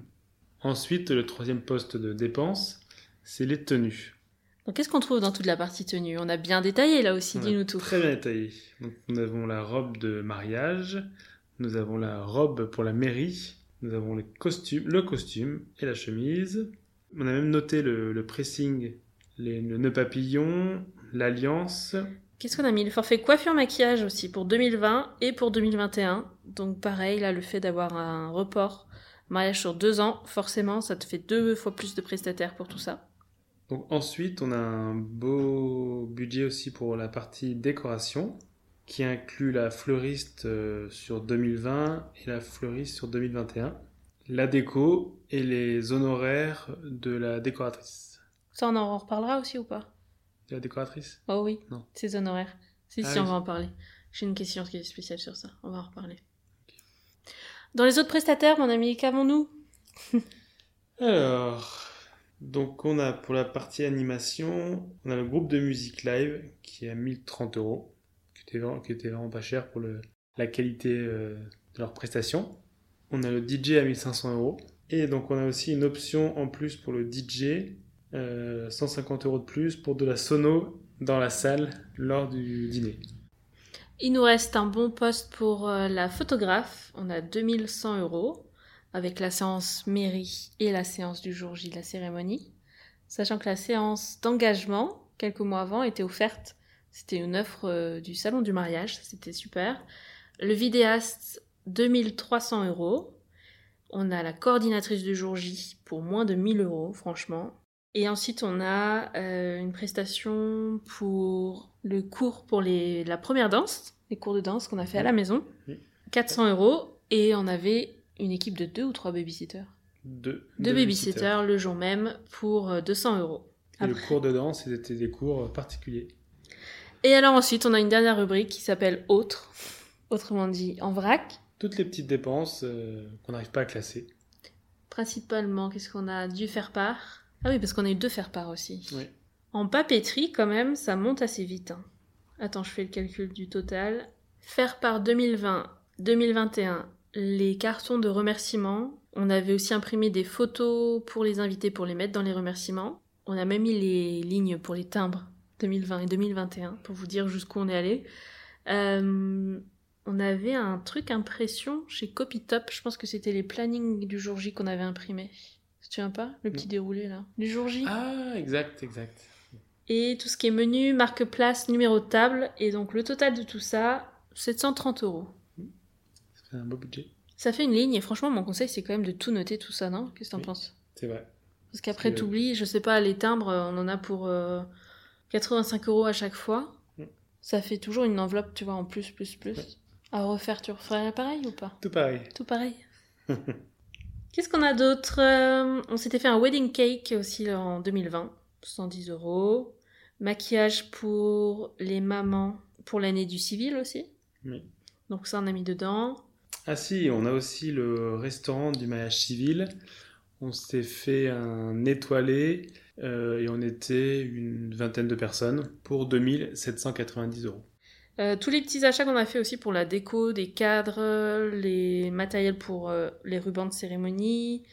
Ensuite, le troisième poste de dépense, c'est les tenues. Donc, qu'est-ce qu'on trouve dans toute la partie tenue? On a bien détaillé là aussi, dis-nous tout. Très bien détaillé. Donc, nous avons la robe de mariage, nous avons la robe pour la mairie, nous avons le costume, le costume et la chemise. On a même noté le, le pressing, les, le nœud papillon, l'alliance. Qu'est-ce qu'on a mis? Le forfait coiffure maquillage aussi pour 2020 et pour 2021. Donc pareil, là, le fait d'avoir un report mariage sur deux ans, forcément, ça te fait deux fois plus de prestataires pour tout ça. Donc ensuite, on a un beau budget aussi pour la partie décoration, qui inclut la fleuriste euh, sur 2020 et la fleuriste sur 2021, la déco et les honoraires de la décoratrice. Ça, on en reparlera aussi ou pas? De la décoratrice? Oh oui, Non. ces honoraires. Si, Ah si, on va en parler. J'ai une question qui est spéciale sur ça. On va en reparler. Dans les autres prestataires, mon ami, qu'avons-nous? Alors, donc on a pour la partie animation, on a le groupe de musique live qui est à 1030 euros, qui était vraiment, pas cher pour le, la qualité euh, de leurs prestations. On a le DJ à 1500 euros. Et donc on a aussi une option en plus pour le DJ, euh, 150 euros de plus pour de la sono dans la salle lors du dîner. Il nous reste un bon poste pour euh, la photographe. On a 2100 euros avec la séance mairie et la séance du jour J de la cérémonie. Sachant que la séance d'engagement, quelques mois avant, était offerte. C'était une offre euh, du salon du mariage, c'était super. Le vidéaste, 2300 euros. On a la coordinatrice du jour J pour moins de 1000 euros, franchement. Et ensuite, on a euh, une prestation pour le cours pour les, la première danse, les cours de danse qu'on a fait à la maison. Oui. 400 euros. Et on avait une équipe de deux ou trois babysitters. Deux, Deux babysitters le jour même pour euh, 200 euros. Et le cours de danse, c'était des cours particuliers. Et alors ensuite, on a une dernière rubrique qui s'appelle Autres, autrement dit en vrac. Toutes les petites dépenses euh, qu'on n'arrive pas à classer. principalement, qu'est-ce qu'on a? Dû faire part Ah oui, parce qu'on a eu deux faire part aussi. Oui. En papeterie, quand même, ça monte assez vite. hein. Attends, je fais le calcul du total. Faire part 2020, 2021, les cartons de remerciements. On avait aussi imprimé des photos pour les invités pour les mettre dans les remerciements. On a même mis les lignes pour les timbres 2020 et 2021 pour vous dire jusqu'où on est allé. Euh, on avait un truc impression chez Copytop. Je pense que c'était les plannings du jour J qu'on avait imprimé. Tu te souviens pas Le petit Non. déroulé là. Du jour J? Ah, exact, exact. Et tout ce qui est menu, marque place, numéro de table. Et donc le total de tout ça, 730 euros. Fait un beau budget. Ça fait une ligne et franchement mon conseil c'est quand même de tout noter tout ça, non? Qu'est-ce que t'en Oui. penses? C'est vrai. Parce qu'après t'oublies, je sais pas, les timbres, on en a pour euh, 85 euros à chaque fois. Mm. Ça fait toujours une enveloppe, tu vois, en plus, plus, plus. Ouais. À refaire, tu referais pareil ou pas? Tout pareil. Tout pareil. Qu'est-ce qu'on a d'autre? Euh, On s'était fait un wedding cake aussi en 2020, 110 euros. Maquillage pour les mamans pour l'année du civil aussi. Oui. Donc ça, on a mis dedans. Ah si, on a aussi le restaurant du mariage civil. On s'est fait un étoilé et on était une vingtaine de personnes pour 2790 euros. Euh, tous les petits achats qu'on a fait aussi pour la déco, des cadres, les matériels pour euh, les rubans de cérémonie,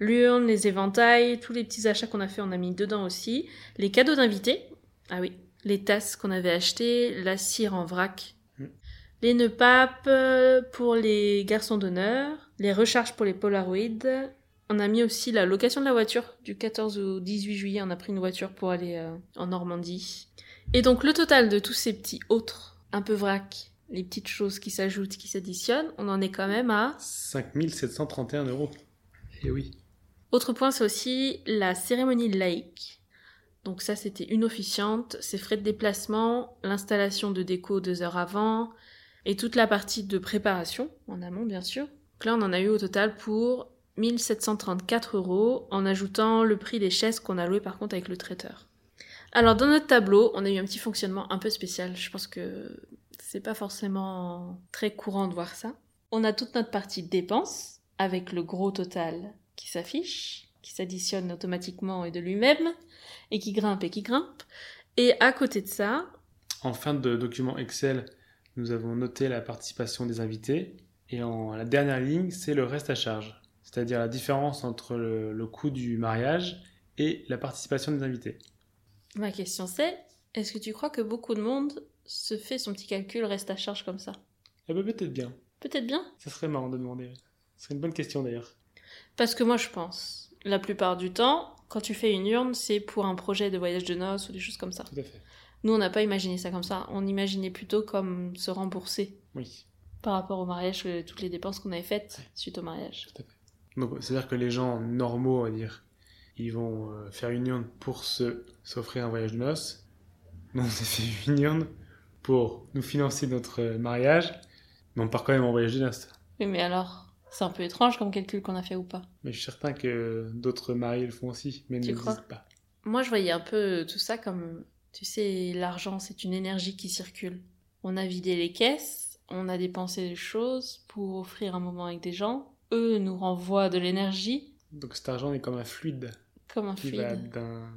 l'urne, les éventails, tous les petits achats qu'on a fait, on a mis dedans aussi. Les cadeaux d'invités, ah oui, les tasses qu'on avait achetées, la cire en vrac, Mm. les nœuds papes euh, pour les garçons d'honneur, les recharges pour les Polaroids. On a mis aussi la location de la voiture. Du 14 au 18 juillet, on a pris une voiture pour aller euh, en Normandie. Et donc le total de tous ces petits autres, un peu vrac, les petites choses qui s'ajoutent, qui s'additionnent, on en est quand même à... 5731 euros. Et oui. Autre point, c'est aussi la cérémonie laïque. Donc ça, c'était une officiante, ses frais de déplacement, l'installation de déco deux heures avant, et toute la partie de préparation, en amont bien sûr. Donc là, on en a eu au total pour 1734 euros, en ajoutant le prix des chaises qu'on a louées par contre avec le traiteur. Alors dans notre tableau, on a eu un petit fonctionnement un peu spécial. Je pense que c'est pas forcément très courant de voir ça. On a toute notre partie dépenses, avec le gros total qui s'affiche, qui s'additionne automatiquement et de lui-même, et qui grimpe et qui grimpe. Et à côté de ça, En fin de document Excel, nous avons noté la participation des invités. Et en la dernière ligne, c'est le reste à charge. C'est-à-dire la différence entre le, le coût du mariage et la participation des invités. ma question c'est, est-ce que tu crois que beaucoup de monde se fait son petit calcul reste à charge comme ça? Eh ben peut-être bien. Peut-être bien? Ça serait marrant de demander. Ce serait une bonne question d'ailleurs. Parce que moi je pense, la plupart du temps, quand tu fais une urne, c'est pour un projet de voyage de noces ou des choses comme ça. Tout à fait. Nous, on n'a pas imaginé ça comme ça. On imaginait plutôt comme se rembourser Oui. par rapport au mariage, toutes les dépenses qu'on avait faites suite au mariage. Donc c'est-à-dire que les gens normaux, on va dire, ils vont euh, faire une urne pour se s'offrir un voyage de noces. Nous, on s'est fait une urne pour nous financer notre euh, mariage, mais on part quand même en voyage de noces. Oui, mais alors, c'est un peu étrange comme calcul qu'on a fait ou pas Mais je suis certain que d'autres mariés le font aussi, mais Tu ne le disent pas. Moi, je voyais un peu tout ça comme, tu sais, l'argent, c'est une énergie qui circule. On a vidé les caisses, on a dépensé des choses pour offrir un moment avec des gens. Eux nous renvoient de l'énergie, Donc cet argent est comme un fluide comme un qui va fluide, d'un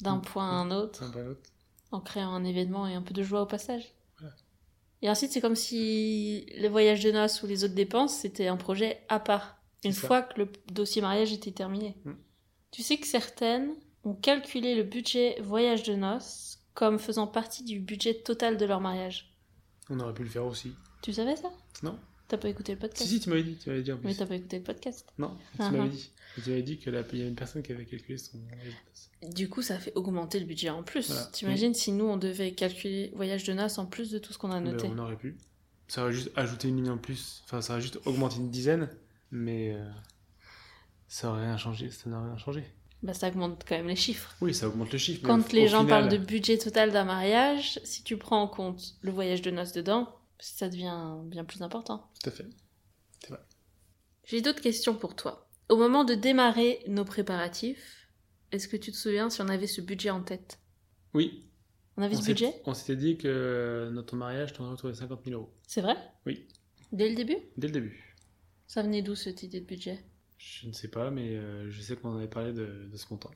d'un point à un autre, d'un point à l'autre. en créant un événement et un peu de joie au passage. Voilà. Et ensuite, c'est comme si les voyages de noces ou les autres dépenses, c'était un projet à part. Une ça. fois que le dossier mariage était terminé. Mm. Tu sais que certaines ont calculé le budget voyage de noces comme faisant partie du budget total de leur mariage. On aurait pu le faire aussi. Tu savais ça? Non T'as pas écouté le Si, podcast si, tu m'avais dit, tu m'avais dit en Mais plus. t'as pas écouté le podcast. Non, tu Ah, m'avais ah. dit. Tu m'avais dit qu'il y avait une personne qui avait calculé son voyage de noces. Du coup, ça fait augmenter le budget en plus. Voilà. T'imagines si nous, on devait calculer voyage de noces en plus de tout ce qu'on a Ben, noté. on aurait pu. Ça aurait juste ajouté une ligne en plus. Enfin, ça aurait juste augmenté une dizaine. Mais euh, ça aurait rien changé. Ça n'aurait rien changé. Bah, ça augmente quand même les chiffres. Oui, ça augmente le chiffre. mais Quand les gens final- parlent de budget total d'un mariage, si tu prends en compte le voyage de noces dedans, ça devient bien plus important. Tout à fait. J'ai d'autres questions pour toi. Au moment de démarrer nos préparatifs, est-ce que tu te souviens si on avait ce budget en tête? Oui. On avait On ce budget? On s'était dit que notre mariage tournerait autour de 50 000 euros. C'est vrai? Oui. Dès le début? Dès le début. Ça venait d'où cette idée de budget? Je ne sais pas, mais euh, je sais qu'on avait parlé de, de ce montant.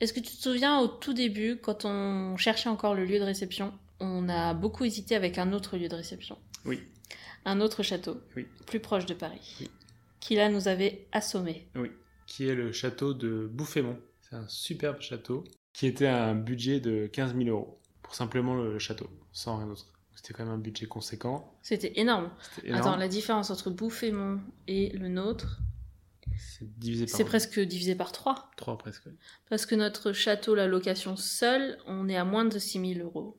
Est-ce que tu te souviens au tout début, quand on cherchait encore le lieu de réception, on a beaucoup hésité avec un autre lieu de réception Oui. Un autre château, Oui. plus proche de Paris, Oui. qui là nous avait assommés. Oui, qui est le château de Bouffémont. C'est un superbe château qui était à un budget de 15 000 euros pour simplement le château, sans rien d'autre. C'était quand même un budget conséquent. C'était énorme. Énorme. Attends, la différence entre Bouffémont et le nôtre, C'est divisé par c'est presque divisé par 3. 3 presque. Parce que notre château, la location seule, on est à moins de 6 000 euros.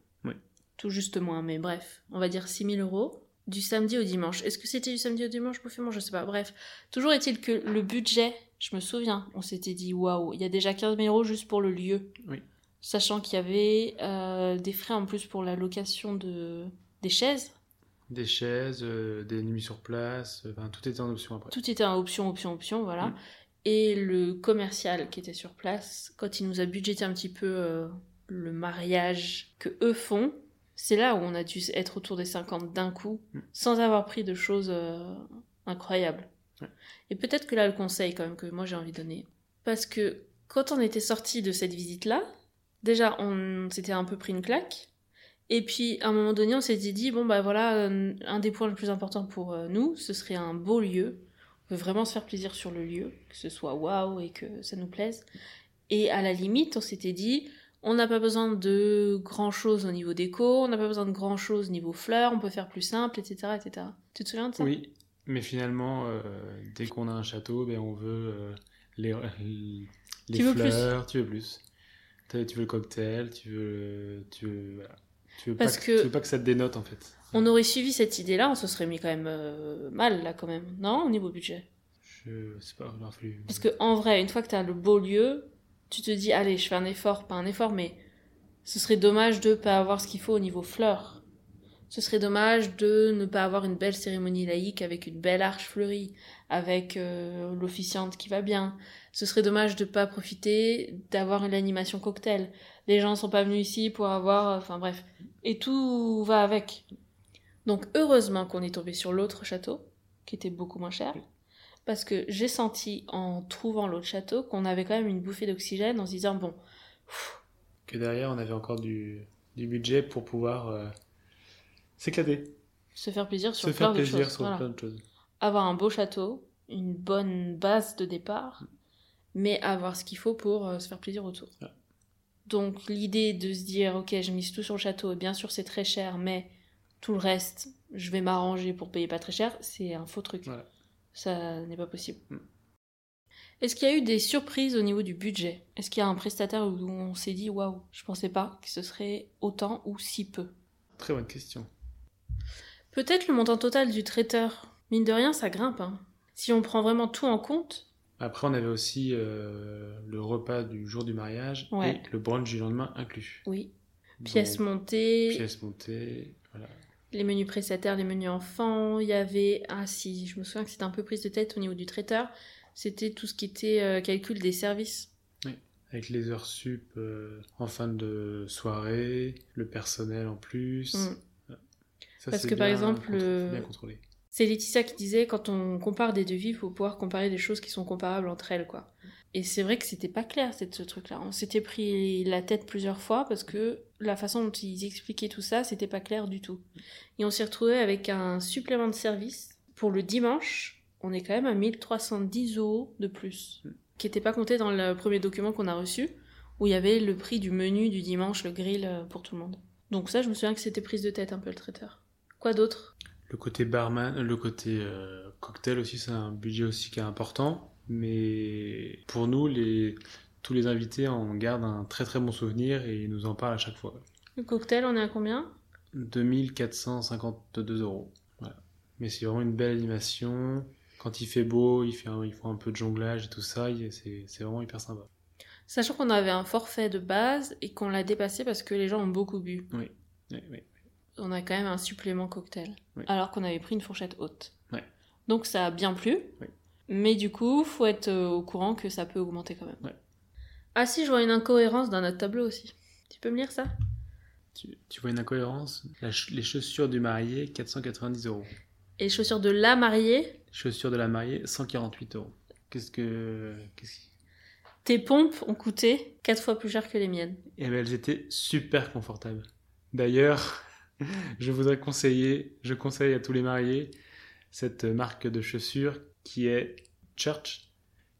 Tout juste moins, mais bref, on va dire 6 000 euros. Du samedi au dimanche. Est-ce que c'était du samedi au dimanche, Bouffémont Je sais pas. Bref, toujours est-il que le budget, je me souviens, on s'était dit waouh, il y a déjà 15 000 euros juste pour le lieu. Oui. Sachant qu'il y avait euh, des frais en plus pour la location de... des chaises. Des chaises, euh, des nuits sur place, euh, tout était en option après. Tout était en option, option, option, voilà. Mm. Et le commercial qui était sur place, quand il nous a budgété un petit peu euh, le mariage que eux font, c'est là où on a dû être autour des 50 d'un coup, Mm. sans avoir pris de choses euh, incroyables. Ouais. Et peut-être que là, le conseil quand même que moi j'ai envie de donner, parce que quand on était sorti de cette visite-là, déjà on s'était un peu pris une claque. Et puis, à un moment donné, on s'était dit, bon, bah voilà, euh, un des points les plus importants pour euh, nous, ce serait un beau lieu. On veut vraiment se faire plaisir sur le lieu, que ce soit waouh et que ça nous plaise. Et à la limite, on s'était dit, on n'a pas besoin de grand chose au niveau déco, on n'a pas besoin de grand chose au niveau fleurs, on peut faire plus simple, etc. etc. Tu te souviens de ça? Oui, mais finalement, euh, dès qu'on a un château, ben, on veut euh, les, les Tu veux fleurs, tu veux plus. Tu veux le cocktail, tu veux, tu veux, voilà. tu veux, Parce pas que, que- tu veux pas que ça te dénote en fait. On aurait suivi cette idée-là, on se serait mis quand même euh, mal, là, quand même. Non, au niveau budget? Je sais pas, il aurait fallu. Parce que en vrai, une fois que tu as le beau lieu, tu te dis allez, je fais un effort, pas un effort, mais ce serait dommage de pas avoir ce qu'il faut au niveau fleurs. Ce serait dommage de ne pas avoir une belle cérémonie laïque avec une belle arche fleurie, avec euh, l'officiante qui va bien. Ce serait dommage de pas profiter d'avoir une animation cocktail. Les gens sont pas venus ici pour avoir, enfin bref, et tout va avec. Donc heureusement qu'on est tombé sur l'autre château, qui était beaucoup moins cher, parce que j'ai senti en trouvant l'autre château qu'on avait quand même une bouffée d'oxygène en se disant bon, pff, Que derrière, on avait encore du, du budget pour pouvoir euh, s'éclater, se faire plaisir sur se plein faire de plaisir choses. sur Voilà. plein de choses. Avoir un beau château, une bonne base de départ, mais avoir ce qu'il faut pour euh, se faire plaisir autour. Donc l'idée de se dire ok, je mise tout sur le château, et bien sûr c'est très cher, mais tout le reste, je vais m'arranger pour payer pas très cher, c'est un faux truc. Voilà. Ça n'est pas possible. Mm. Est-ce qu'il y a eu des surprises au niveau du budget? Est-ce qu'il y a un prestataire où on s'est dit waouh, je pensais pas que ce serait autant ou si peu? Très bonne question. Peut-être le montant total du traiteur. Mine de rien, ça grimpe. hein. Si on prend vraiment tout en compte, Après, on avait aussi euh, le repas du jour du mariage Ouais. et le brunch du lendemain inclus. oui. Pièces Donc, montées, pièces montées, voilà. Les menus prestataires, les menus enfants. Il y avait. Ah si, je me souviens que c'était un peu prise de tête au niveau du traiteur. C'était tout ce qui était euh, calcul des services. Avec les heures sup euh, en fin de soirée, le personnel en plus. Mm. Ça, Parce c'est que, par exemple. C'est Laetitia qui disait quand on compare des devis, il faut pouvoir comparer des choses qui sont comparables entre elles, quoi. Et c'est vrai que c'était pas clair, cette- ce truc-là. On s'était pris la tête plusieurs fois parce que la façon dont ils expliquaient tout ça, c'était pas clair du tout. Et on s'est retrouvé avec un supplément de service pour le dimanche. On est quand même à 1310 euros de plus, qui n'était pas compté dans le premier document qu'on a reçu, où il y avait le prix du menu du dimanche, le grill euh, pour tout le monde. Donc ça, je me souviens que c'était prise de tête un peu le traiteur. Quoi d'autre? Le côté barman, le côté euh, cocktail aussi, c'est un budget aussi qui est important. Mais pour nous, les, tous les invités en gardent un très très bon souvenir et ils nous en parlent à chaque fois. Le cocktail, on est à combien? 2452 euros. Voilà. Mais c'est vraiment une belle animation. Quand il fait beau, il fait un, il faut un peu de jonglage et tout ça. C'est vraiment hyper sympa. Sachant qu'on avait un forfait de base et qu'on l'a dépassé parce que les gens ont beaucoup bu. Oui, oui. On a quand même un supplément cocktail. Oui. Alors qu'on avait pris une fourchette haute. Ouais. Donc ça a bien plu. Oui. Mais du coup, faut être euh, au courant que ça peut augmenter quand même. Ouais. Ah si, je vois une incohérence dans notre tableau aussi. Tu peux me lire ça? Tu, tu vois une incohérence? La Les chaussures du marié, 490 euros. Et les chaussures de la mariée? Chaussures de la mariée, 148 euros. Qu'est-ce que. Qu'est-ce qui- Tes pompes ont coûté 4 fois plus cher que les miennes. Eh ben, elles étaient super confortables. D'ailleurs, je voudrais conseiller, je conseille à tous les mariés cette marque de chaussures qui est Church,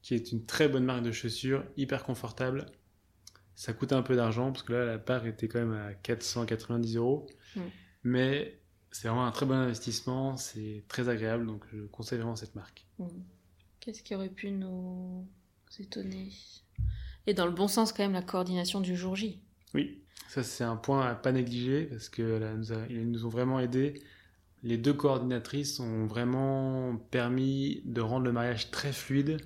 qui est une très bonne marque de chaussures, hyper confortable. Ça coûte un peu d'argent parce que là, la paire était quand même à 490 euros. Mm. Mais c'est vraiment un très bon investissement, c'est très agréable, donc je conseille vraiment cette marque. Hmm. Qu'est-ce qui aurait pu nous étonner? Et dans le bon sens, quand même, la coordination du jour J. Oui, ça c'est un point à pas négliger parce que là, nous a- ils nous ont vraiment aidés. Les deux coordinatrices ont vraiment permis de rendre le mariage très fluide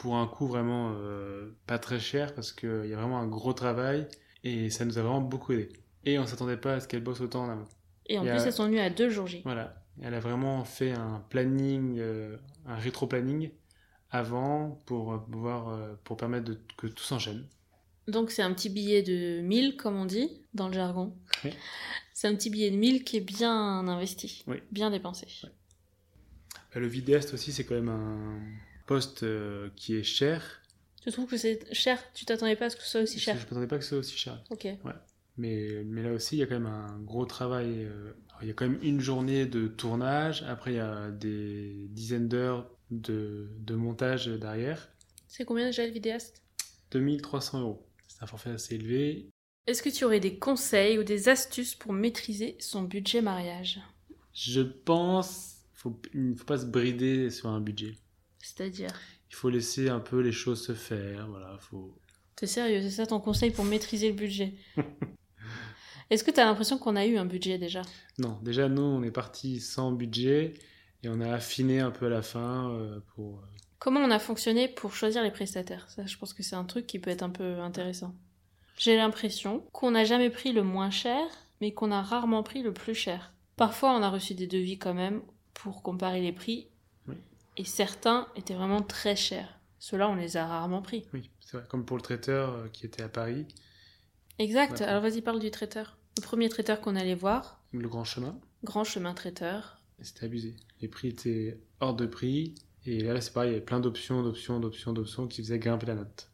pour un coût vraiment euh, pas très cher parce qu'il y a vraiment un gros travail et ça nous a vraiment beaucoup aidé. Et on s'attendait pas à ce qu'elle bosse autant en amont. Et en plus, elles sont venues à deux jours J. Voilà, elle a vraiment fait un planning, euh, un rétro-planning avant pour euh, pouvoir euh, pour permettre de- que tout s'enchaîne. Donc c'est un petit billet de 1000, comme on dit dans le jargon. Oui. C'est un petit billet de 1000 qui est bien investi, Oui. bien dépensé. Le vidéaste aussi, c'est quand même un poste euh, qui est cher. Tu trouves que c'est cher? Tu t'attendais pas à ce que ce soit aussi cher? Je ne m'attendais pas que ce soit aussi cher. Ok. Mais, mais là aussi, il y a quand même un gros travail. euh, alors, il y a quand même une journée de tournage. Après, il y a des dizaines d'heures de, de montage derrière. C'est combien déjà le vidéaste? 2300 euros. C'est un forfait assez élevé. Est-ce que tu aurais des conseils ou des astuces pour maîtriser son budget mariage? Je pense faut, il ne faut pas se brider sur un budget. C'est-à-dire Il faut laisser un peu les choses se faire. Voilà, faut... T'es sérieux C'est ça ton conseil pour maîtriser le budget? Est-ce que t'as l'impression qu'on a eu un budget déjà? Non, déjà, nous, on est parti sans budget et on a affiné un peu à la fin euh, pour... euh, Comment on a fonctionné pour choisir les prestataires? Ça, je pense que c'est un truc qui peut être un peu intéressant. J'ai l'impression qu'on n'a jamais pris le moins cher, mais qu'on a rarement pris le plus cher. Parfois, on a reçu des devis quand même pour comparer les prix. Et certains étaient vraiment très chers. Ceux-là, on les a rarement pris. Oui, c'est vrai. Comme pour le traiteur euh, qui était à Paris, Exact. Alors vas-y, parle du traiteur. Le premier traiteur qu'on allait voir, le grand chemin, grand chemin traiteur. c'était abusé. Les prix étaient hors de prix. Et là, c'est pareil, il y avait plein d'options, d'options, d'options, d'options qui faisaient grimper la note.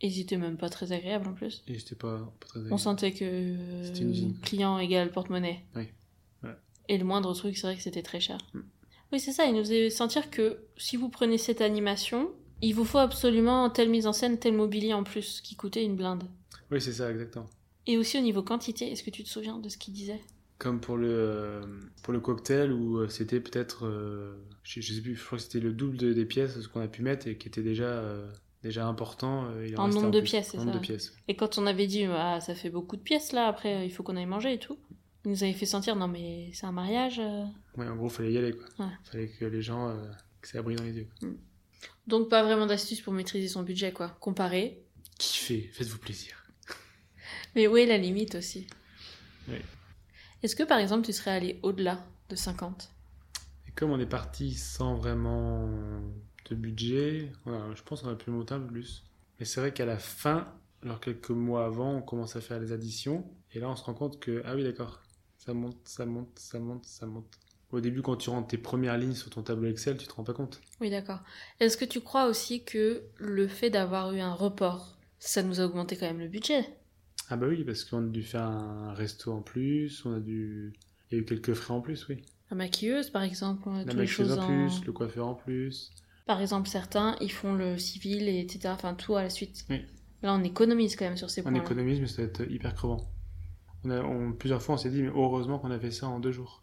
Et ils étaient même pas très agréables en plus. Et c'était pas, pas très On agréable. sentait que euh, C'était une usine. client égale porte-monnaie. Oui. Voilà. Et le moindre truc, c'est vrai que c'était très cher. Mm. Oui, c'est ça. Il nous faisait sentir que si vous prenez cette animation, il vous faut absolument telle mise en scène, tel mobilier en plus, qui coûtait une blinde. Oui, c'est ça, exactement. Et aussi au niveau quantité, est-ce que tu te souviens de ce qu'il disait? Comme pour le, euh, pour le cocktail où euh, c'était peut-être, euh, je, je sais plus, je crois que c'était le double de- des pièces ce qu'on a pu mettre et qui était déjà, euh, déjà important. il En nombre de pièces, c'est En nombre ça. de pièces. Et quand on avait dit, ah, ça fait beaucoup de pièces là, après il faut qu'on aille manger et tout, il nous avait fait sentir, non mais c'est un mariage. euh. Ouais, en gros, fallait y aller, quoi. Ouais. Fallait que les gens, euh, que ça brille dans les yeux. quoi. Donc pas vraiment d'astuce pour maîtriser son budget, quoi. Comparer. Kiffez, faites-vous plaisir. Mais où est la limite aussi? Oui. Est-ce que par exemple tu serais allé au-delà de 50 Et comme on est parti sans vraiment de budget, je pense qu'on a pu monter un peu plus. Mais c'est vrai qu'à la fin, alors quelques mois avant, on commence à faire les additions. Et là, on se rend compte que, ah oui, d'accord, ça monte, ça monte, ça monte, ça monte. Au début, quand tu rentres tes premières lignes sur ton tableau Excel, tu te rends pas compte. Oui, d'accord. Est-ce que tu crois aussi que le fait d'avoir eu un report, ça nous a augmenté quand même le budget? Ah bah oui, parce qu'on a dû faire un resto en plus, on a dû... Il y a eu quelques frais en plus, oui. La maquilleuse, par exemple, on a La toutes les maquilleuse choses en en... plus, le coiffeur en plus. Par exemple, certains, ils font le civil, et etc. Enfin, tout à la suite. Oui. Là, on économise quand même sur ces On points. économise, mais ça va être hyper crevant. On a, on- plusieurs fois, on s'est dit, mais heureusement qu'on a fait ça en deux jours.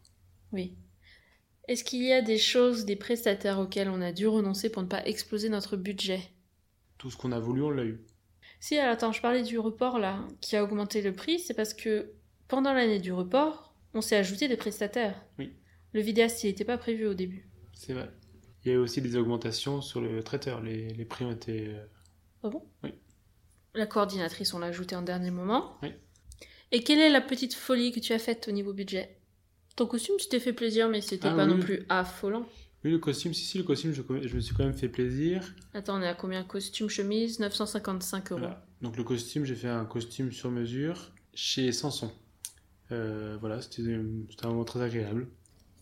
Oui. Est-ce qu'il y a des choses, des prestataires auxquels on a dû renoncer pour ne pas exploser notre budget? Tout ce qu'on a voulu, on l'a eu. Si, alors, attends, je parlais du report là, qui a augmenté le prix, c'est parce que pendant l'année du report, on s'est ajouté des prestataires. Oui. Le vidéaste, il n'était pas prévu au début. C'est vrai. Il y a eu aussi des augmentations sur le traiteur. Les, les prix ont été. euh, Ah bon? Oui. La coordinatrice, on l'a ajoutée en dernier moment. Oui. Et quelle est la petite folie que tu as faite au niveau budget? Ton costume, tu t'es fait plaisir, mais c'était Ah pas oui. non plus affolant. Oui, le costume, si, si, le costume, je, je me suis quand même fait plaisir. Attends, on est à combien? Costume, chemise 955 euros. Voilà. Donc, le costume, j'ai fait un costume sur mesure chez Sanson. Euh, voilà, c'était un moment très agréable.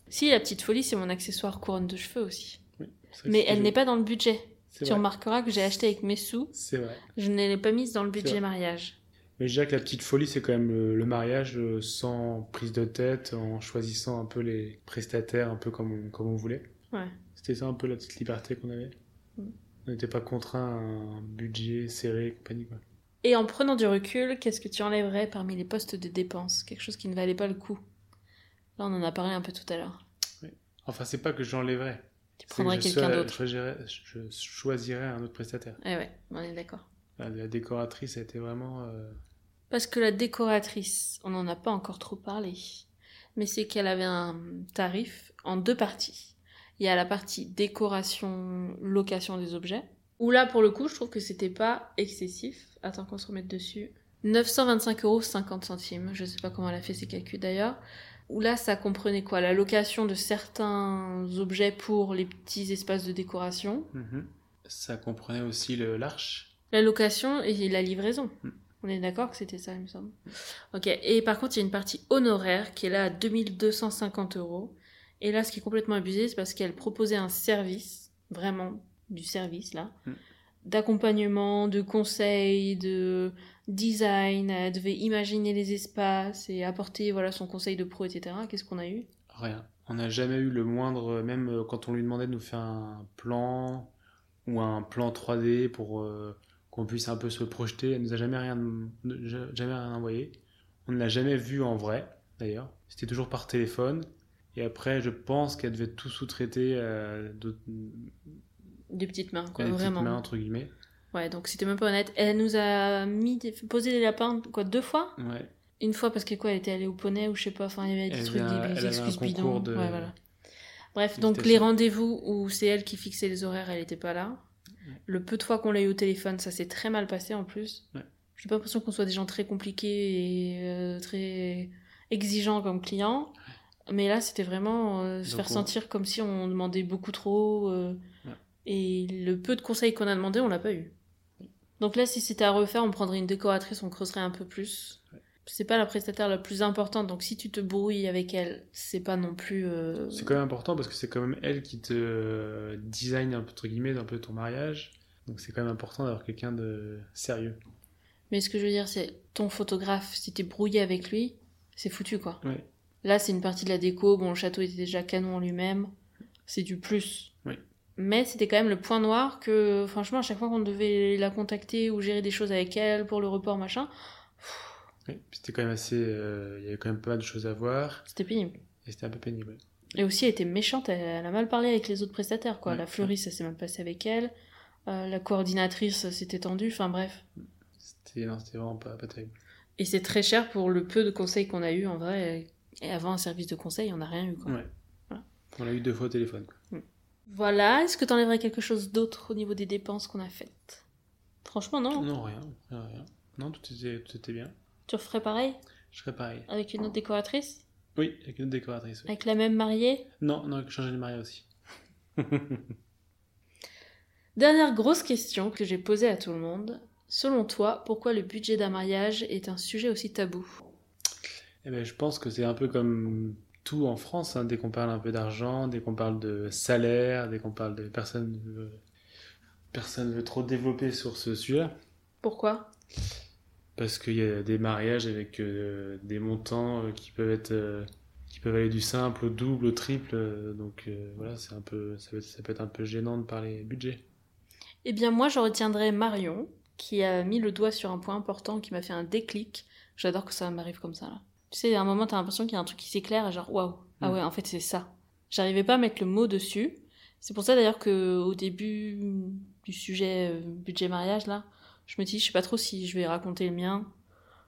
Si, la petite folie, c'est mon accessoire couronne de cheveux aussi. Oui, Mais elle n'est pas dans le budget. Tu vrai. remarqueras que j'ai acheté avec mes sous. C'est vrai. Je ne l'ai pas mise dans le budget mariage. Mais je dirais que la petite folie, c'est quand même le, le mariage euh, sans prise de tête, en choisissant un peu les prestataires, un peu comme on, comme on voulait. Ouais. C'était ça un peu la petite liberté qu'on avait. Mm. On n'était pas contraint à un budget serré et compagnie. Quoi. Et en prenant du recul, qu'est-ce que tu enlèverais parmi les postes de dépenses? Quelque chose qui ne valait pas le coup. Là, on en a parlé un peu tout à l'heure. Enfin, c'est pas que j'enlèverais. Tu que prendrais quelqu'un d'autre. Je choisirais, je choisirais un autre prestataire. Eh ouais, on est d'accord. La, la décoratrice a été vraiment. euh, Parce que la décoratrice, on n'en a pas encore trop parlé, mais c'est qu'elle avait un tarif en deux parties. Il y a la partie décoration, location des objets, où là, pour le coup, je trouve que c'était pas excessif. Attends qu'on se remette dessus. 925 euros 50 centimes. Je sais pas comment elle a fait ses calculs d'ailleurs. Où là, ça comprenait quoi? La location de certains objets pour les petits espaces de décoration, mhm. Ça comprenait aussi le l'arche. La location et la livraison. Mm. On est d'accord que c'était ça, il me semble. Ok, et par contre, il y a une partie honoraire qui est là à 2250 euros. Et là, ce qui est complètement abusé, c'est parce qu'elle proposait un service, vraiment du service là, Mm. d'accompagnement, de conseil, de design. Elle devait imaginer les espaces et apporter voilà son conseil de pro, etc. Qu'est-ce qu'on a eu? Rien. On n'a jamais eu le moindre, même euh, quand on lui demandait de nous faire un plan ou un plan 3D pour euh, qu'on puisse un peu se projeter, elle nous a jamais rien, jamais rien envoyé. On ne l'a jamais vu en vrai, d'ailleurs. C'était toujours par téléphone. Et après, je pense qu'elle devait tout sous-traiter euh, Des petites mains, quoi, des petites vraiment. mains, entre guillemets. Ouais, donc c'était même pas honnête. Elle nous a mis des- posé des lapins, quoi, deux fois Ouais. Une fois parce que quoi, elle était allée au poney ou je sais pas, enfin il y avait des Elle trucs, un- des, elle des excuses bidons. de- Ouais, voilà. Bref, donc les rendez-vous où c'est elle qui fixait les horaires, elle était pas là. Le peu de fois qu'on l'a eu au téléphone, ça s'est très mal passé en plus. Ouais. J'ai pas l'impression qu'on soit des gens très compliqués et euh, très exigeants comme clients. Mais là, c'était vraiment euh, se Donc faire on- sentir comme si on demandait beaucoup trop. euh, Ouais. Et le peu de conseils qu'on a demandé, on l'a pas eu. Donc là, si c'était à refaire, on prendrait une décoratrice, on creuserait un peu plus. C'est pas la prestataire la plus importante, donc si tu te brouilles avec elle, c'est pas non plus. euh, C'est quand même important parce que c'est quand même elle qui te euh, design un peu, entre guillemets, un peu ton mariage. Donc c'est quand même important d'avoir quelqu'un de sérieux. Mais ce que je veux dire, c'est ton photographe, si t'es brouillé avec lui, c'est foutu quoi. Ouais. Là, c'est une partie de la déco. Bon, le château était déjà canon en lui-même. C'est du plus. Mais c'était quand même le point noir que, franchement, à chaque fois qu'on devait la contacter ou gérer des choses avec elle pour le report, machin, Oui, c'était quand même assez. euh, Il y avait quand même pas mal de choses à voir c'était pénible. et c'était un peu pénible. Et aussi, elle était méchante, elle, elle a mal parlé avec les autres prestataires, quoi. Ouais. La fleuriste, ça s'est mal passé avec elle. Euh, la coordinatrice, s'était tendu. Enfin, bref. C'était non, c'était vraiment pas, pas terrible. Et c'est très cher pour le peu de conseils qu'on a eu en vrai. Et avant un service de conseil, on n'a rien eu, quoi. Voilà. On l'a eu deux fois au téléphone. Quoi. Voilà, est-ce que t'enlèverais quelque chose d'autre au niveau des dépenses qu'on a faites? Franchement, non. Non, rien, rien, rien. Non, tout était, tout était bien. Tu referais pareil Je serais pareil. avec une autre décoratrice Oui, avec une autre décoratrice. oui. Avec la même mariée Non, non, changer de mariage aussi. Dernière grosse question que j'ai posée à tout le monde. Selon toi, pourquoi le budget d'un mariage est un sujet aussi tabou Eh ben, je pense que c'est un peu comme tout en France, hein, dès qu'on parle un peu d'argent, dès qu'on parle de salaire, dès qu'on parle de personne veut, personne veut trop développer sur ce sujet, Pourquoi? Parce qu'il y a des mariages avec euh, des montants euh, qui peuvent être euh, qui peuvent aller du simple au double, au triple, donc euh, voilà, c'est un peu ça peut, être, ça peut être un peu gênant de parler budget. Eh bien, moi, je retiendrai Marion, qui a mis le doigt sur un point important qui m'a fait un déclic. J'adore que ça m'arrive comme ça, là. Tu sais, à un moment, t'as l'impression qu'il y a un truc qui s'éclaire, et genre, waouh, ah Mm. ouais, en fait, c'est ça. J'arrivais pas à mettre le mot dessus. C'est pour ça, d'ailleurs, que au début du sujet budget mariage, là, je me dis, je sais pas trop si je vais raconter le mien.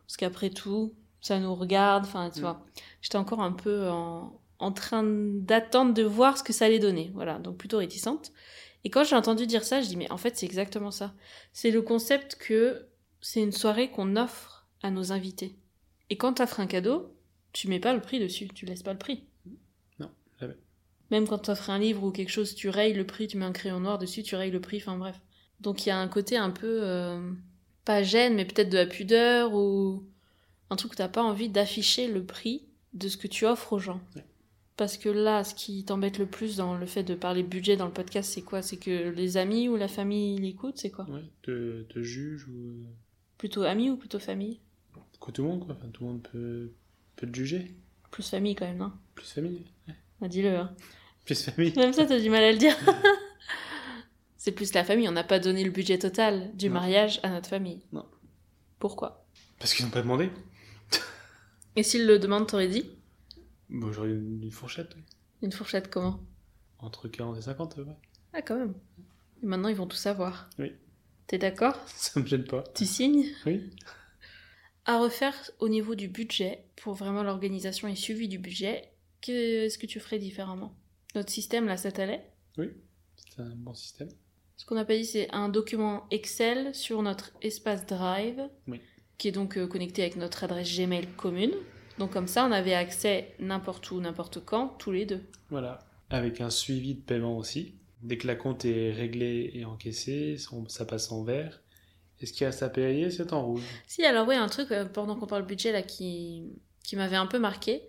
Parce qu'après tout, ça nous regarde, enfin, tu Mm. vois. J'étais encore un peu en, en train d'attendre de voir ce que ça allait donner. Voilà, donc plutôt réticente. Et quand j'ai entendu dire ça, je dis mais en fait c'est exactement ça. C'est le concept que c'est une soirée qu'on offre à nos invités. Et quand t'offres un cadeau, tu mets pas le prix dessus, tu laisses pas le prix. Non, jamais. Même quand t'offres un livre ou quelque chose, tu rayes le prix, tu mets un crayon noir dessus, tu rayes le prix, enfin bref. Donc il y a un côté un peu euh, pas gêne, mais peut-être de la pudeur ou un truc où t'as pas envie d'afficher le prix de ce que tu offres aux gens. Ouais. Parce que là, ce qui t'embête le plus dans le fait de parler budget dans le podcast, c'est quoi? C'est que les amis ou la famille l'écoutent, c'est quoi? Ouais, te, te juge ou. euh, Plutôt amis ou plutôt famille? Que tout le monde, quoi. Enfin, tout le monde peut, peut te juger. Plus famille quand même, non? Plus famille. Bah, Dis-le, hein. Plus famille. Même ça, t'as du mal à le dire. c'est plus la famille, on n'a pas donné le budget total du Non. mariage à notre famille. Non. Pourquoi? Parce qu'ils n'ont pas demandé. Et s'ils le demandent, t'aurais dit? Bon, j'aurais une, fourchette, oui. Une fourchette comment? Entre 40 et 50, ouais. Ah, quand même. Et maintenant, ils vont tout savoir. Oui. T'es d'accord? Ça me gêne pas. Tu signes? Oui. À refaire au niveau du budget, pour vraiment l'organisation et suivi du budget, qu'est-ce que tu ferais différemment? Notre système, là, ça t'allait? C'est un bon système. Ce qu'on n'a pas dit, c'est un document Excel sur notre espace Drive, Oui. qui est donc euh, connecté avec notre adresse Gmail commune. Donc comme ça, on avait accès n'importe où, n'importe quand, tous les deux. Voilà. Avec un suivi de paiement aussi. Dès que la compte est réglée et encaissée, ça passe en vert. Et ce qui reste à payer, c'est en rouge? Si, alors ouais, un truc, euh, pendant qu'on parle budget, là, qui, qui m'avait un peu marqué,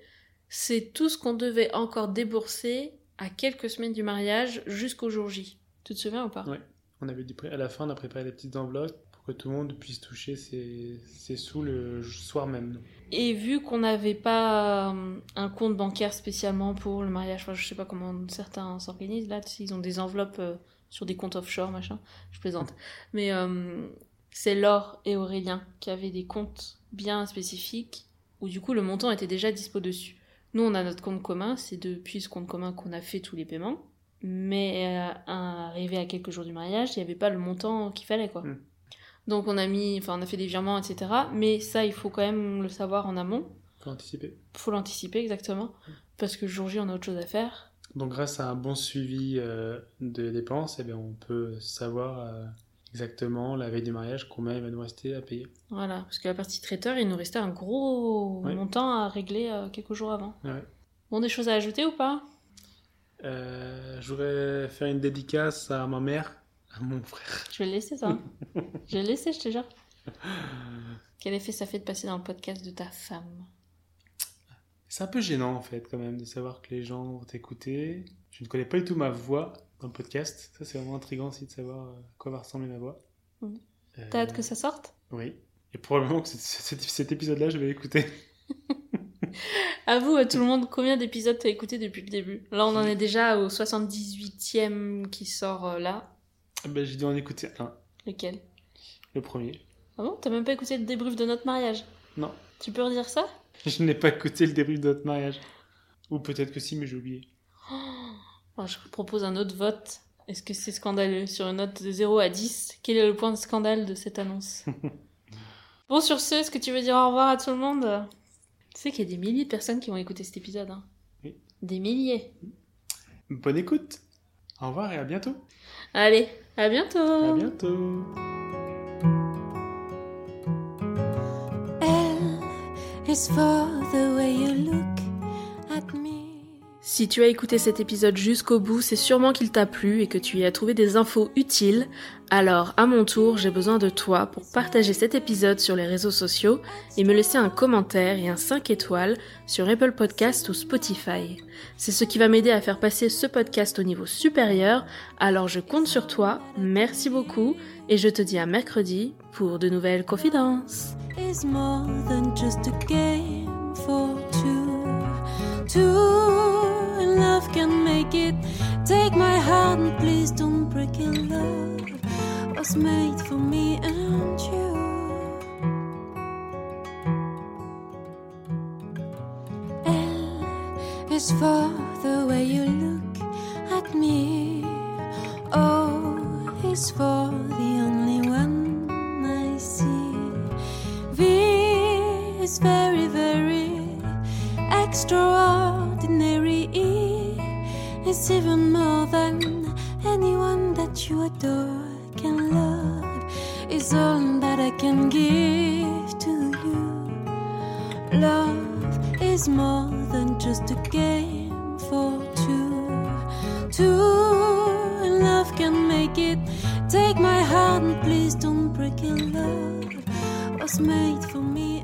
c'est tout ce qu'on devait encore débourser à quelques semaines du mariage jusqu'au jour J. Tu te souviens ou pas? Ouais. On avait à la fin, on a préparé des petites enveloppes pour que tout le monde puisse toucher ses, ses sous le soir même. Et vu qu'on n'avait pas euh, un compte bancaire spécialement pour le mariage, enfin, je sais pas comment certains s'organisent là, ils ont des enveloppes euh, sur des comptes offshore, machin, je plaisante. Mais euh, c'est Laure et Aurélien qui avaient des comptes bien spécifiques où du coup le montant était déjà dispo dessus. Nous on a notre compte commun, c'est depuis ce compte commun qu'on a fait tous les paiements. Mais euh, arrivé à quelques jours du mariage, il n'y avait pas le montant qu'il fallait quoi. Mm. Donc on a mis, enfin on a fait des virements, etc. Mais ça, il faut quand même le savoir en amont. Faut anticiper. Faut l'anticiper exactement. Parce que jour J, on a autre chose à faire. Donc grâce à un bon suivi euh, de dépenses, eh bien, on peut savoir euh, exactement la veille du mariage combien il va nous rester à payer. Voilà. Parce que la partie traiteur, il nous restait un gros Ouais. montant à régler euh, quelques jours avant. Ouais. Bon, des choses à ajouter ou pas? Euh, je voudrais faire une dédicace à ma mère, à mon frère. Je vais laisser, ça. je vais laisser, je te jure. Quel effet ça fait de passer dans le podcast de ta femme? C'est un peu gênant en fait quand même de savoir que les gens vont t'écouter. Je ne connais pas du tout ma voix dans le podcast. Ça c'est vraiment intriguant aussi de savoir euh, à quoi va ressembler ma voix. Mhm. Euh, T'as hâte que ça sorte? Oui. Et probablement que cet épisode-là, je vais l'écouter. Avoue à tout le monde combien d'épisodes t'as écouté depuis le début? Là, on en est déjà au 78e qui sort euh, là. ben, j'ai dû en écouter un, Lequel? Le premier. Ah bon? T'as même pas écouté le débrief de notre mariage? Non, Tu peux redire ça? Je n'ai pas écouté le débrief de notre mariage. Ou peut-être que si, mais j'ai oublié. Oh, Je propose un autre vote. Est-ce que c'est scandaleux? Sur une note de 0 à 10, quel est le point de scandale de cette annonce? Bon, sur ce, est-ce que tu veux dire au revoir à tout le monde? Tu sais qu'il y a des milliers de personnes qui vont écouter cet épisode. Hein. Oui. Des milliers. Bonne écoute. Au revoir et à bientôt. Allez, à bientôt À bientôt. Si tu as écouté cet épisode jusqu'au bout, c'est sûrement qu'il t'a plu et que tu y as trouvé des infos utiles. Alors, à mon tour, j'ai besoin de toi pour partager cet épisode sur les réseaux sociaux et me laisser un commentaire et un 5 étoiles sur Apple Podcast ou Spotify. C'est ce qui va m'aider à faire passer ce podcast au niveau supérieur, alors je compte sur toi, merci beaucoup et je te dis à mercredi pour de nouvelles confidences. Was made for me and you. L is for the way you look at me. O is for the only one I see. V is very, very extraordinary. E is even more than anyone that you adore can love. Is all that I can give to you. Love is more than just a game for two. Two and love can make it. Take my heart and please don't break it. Love was made for me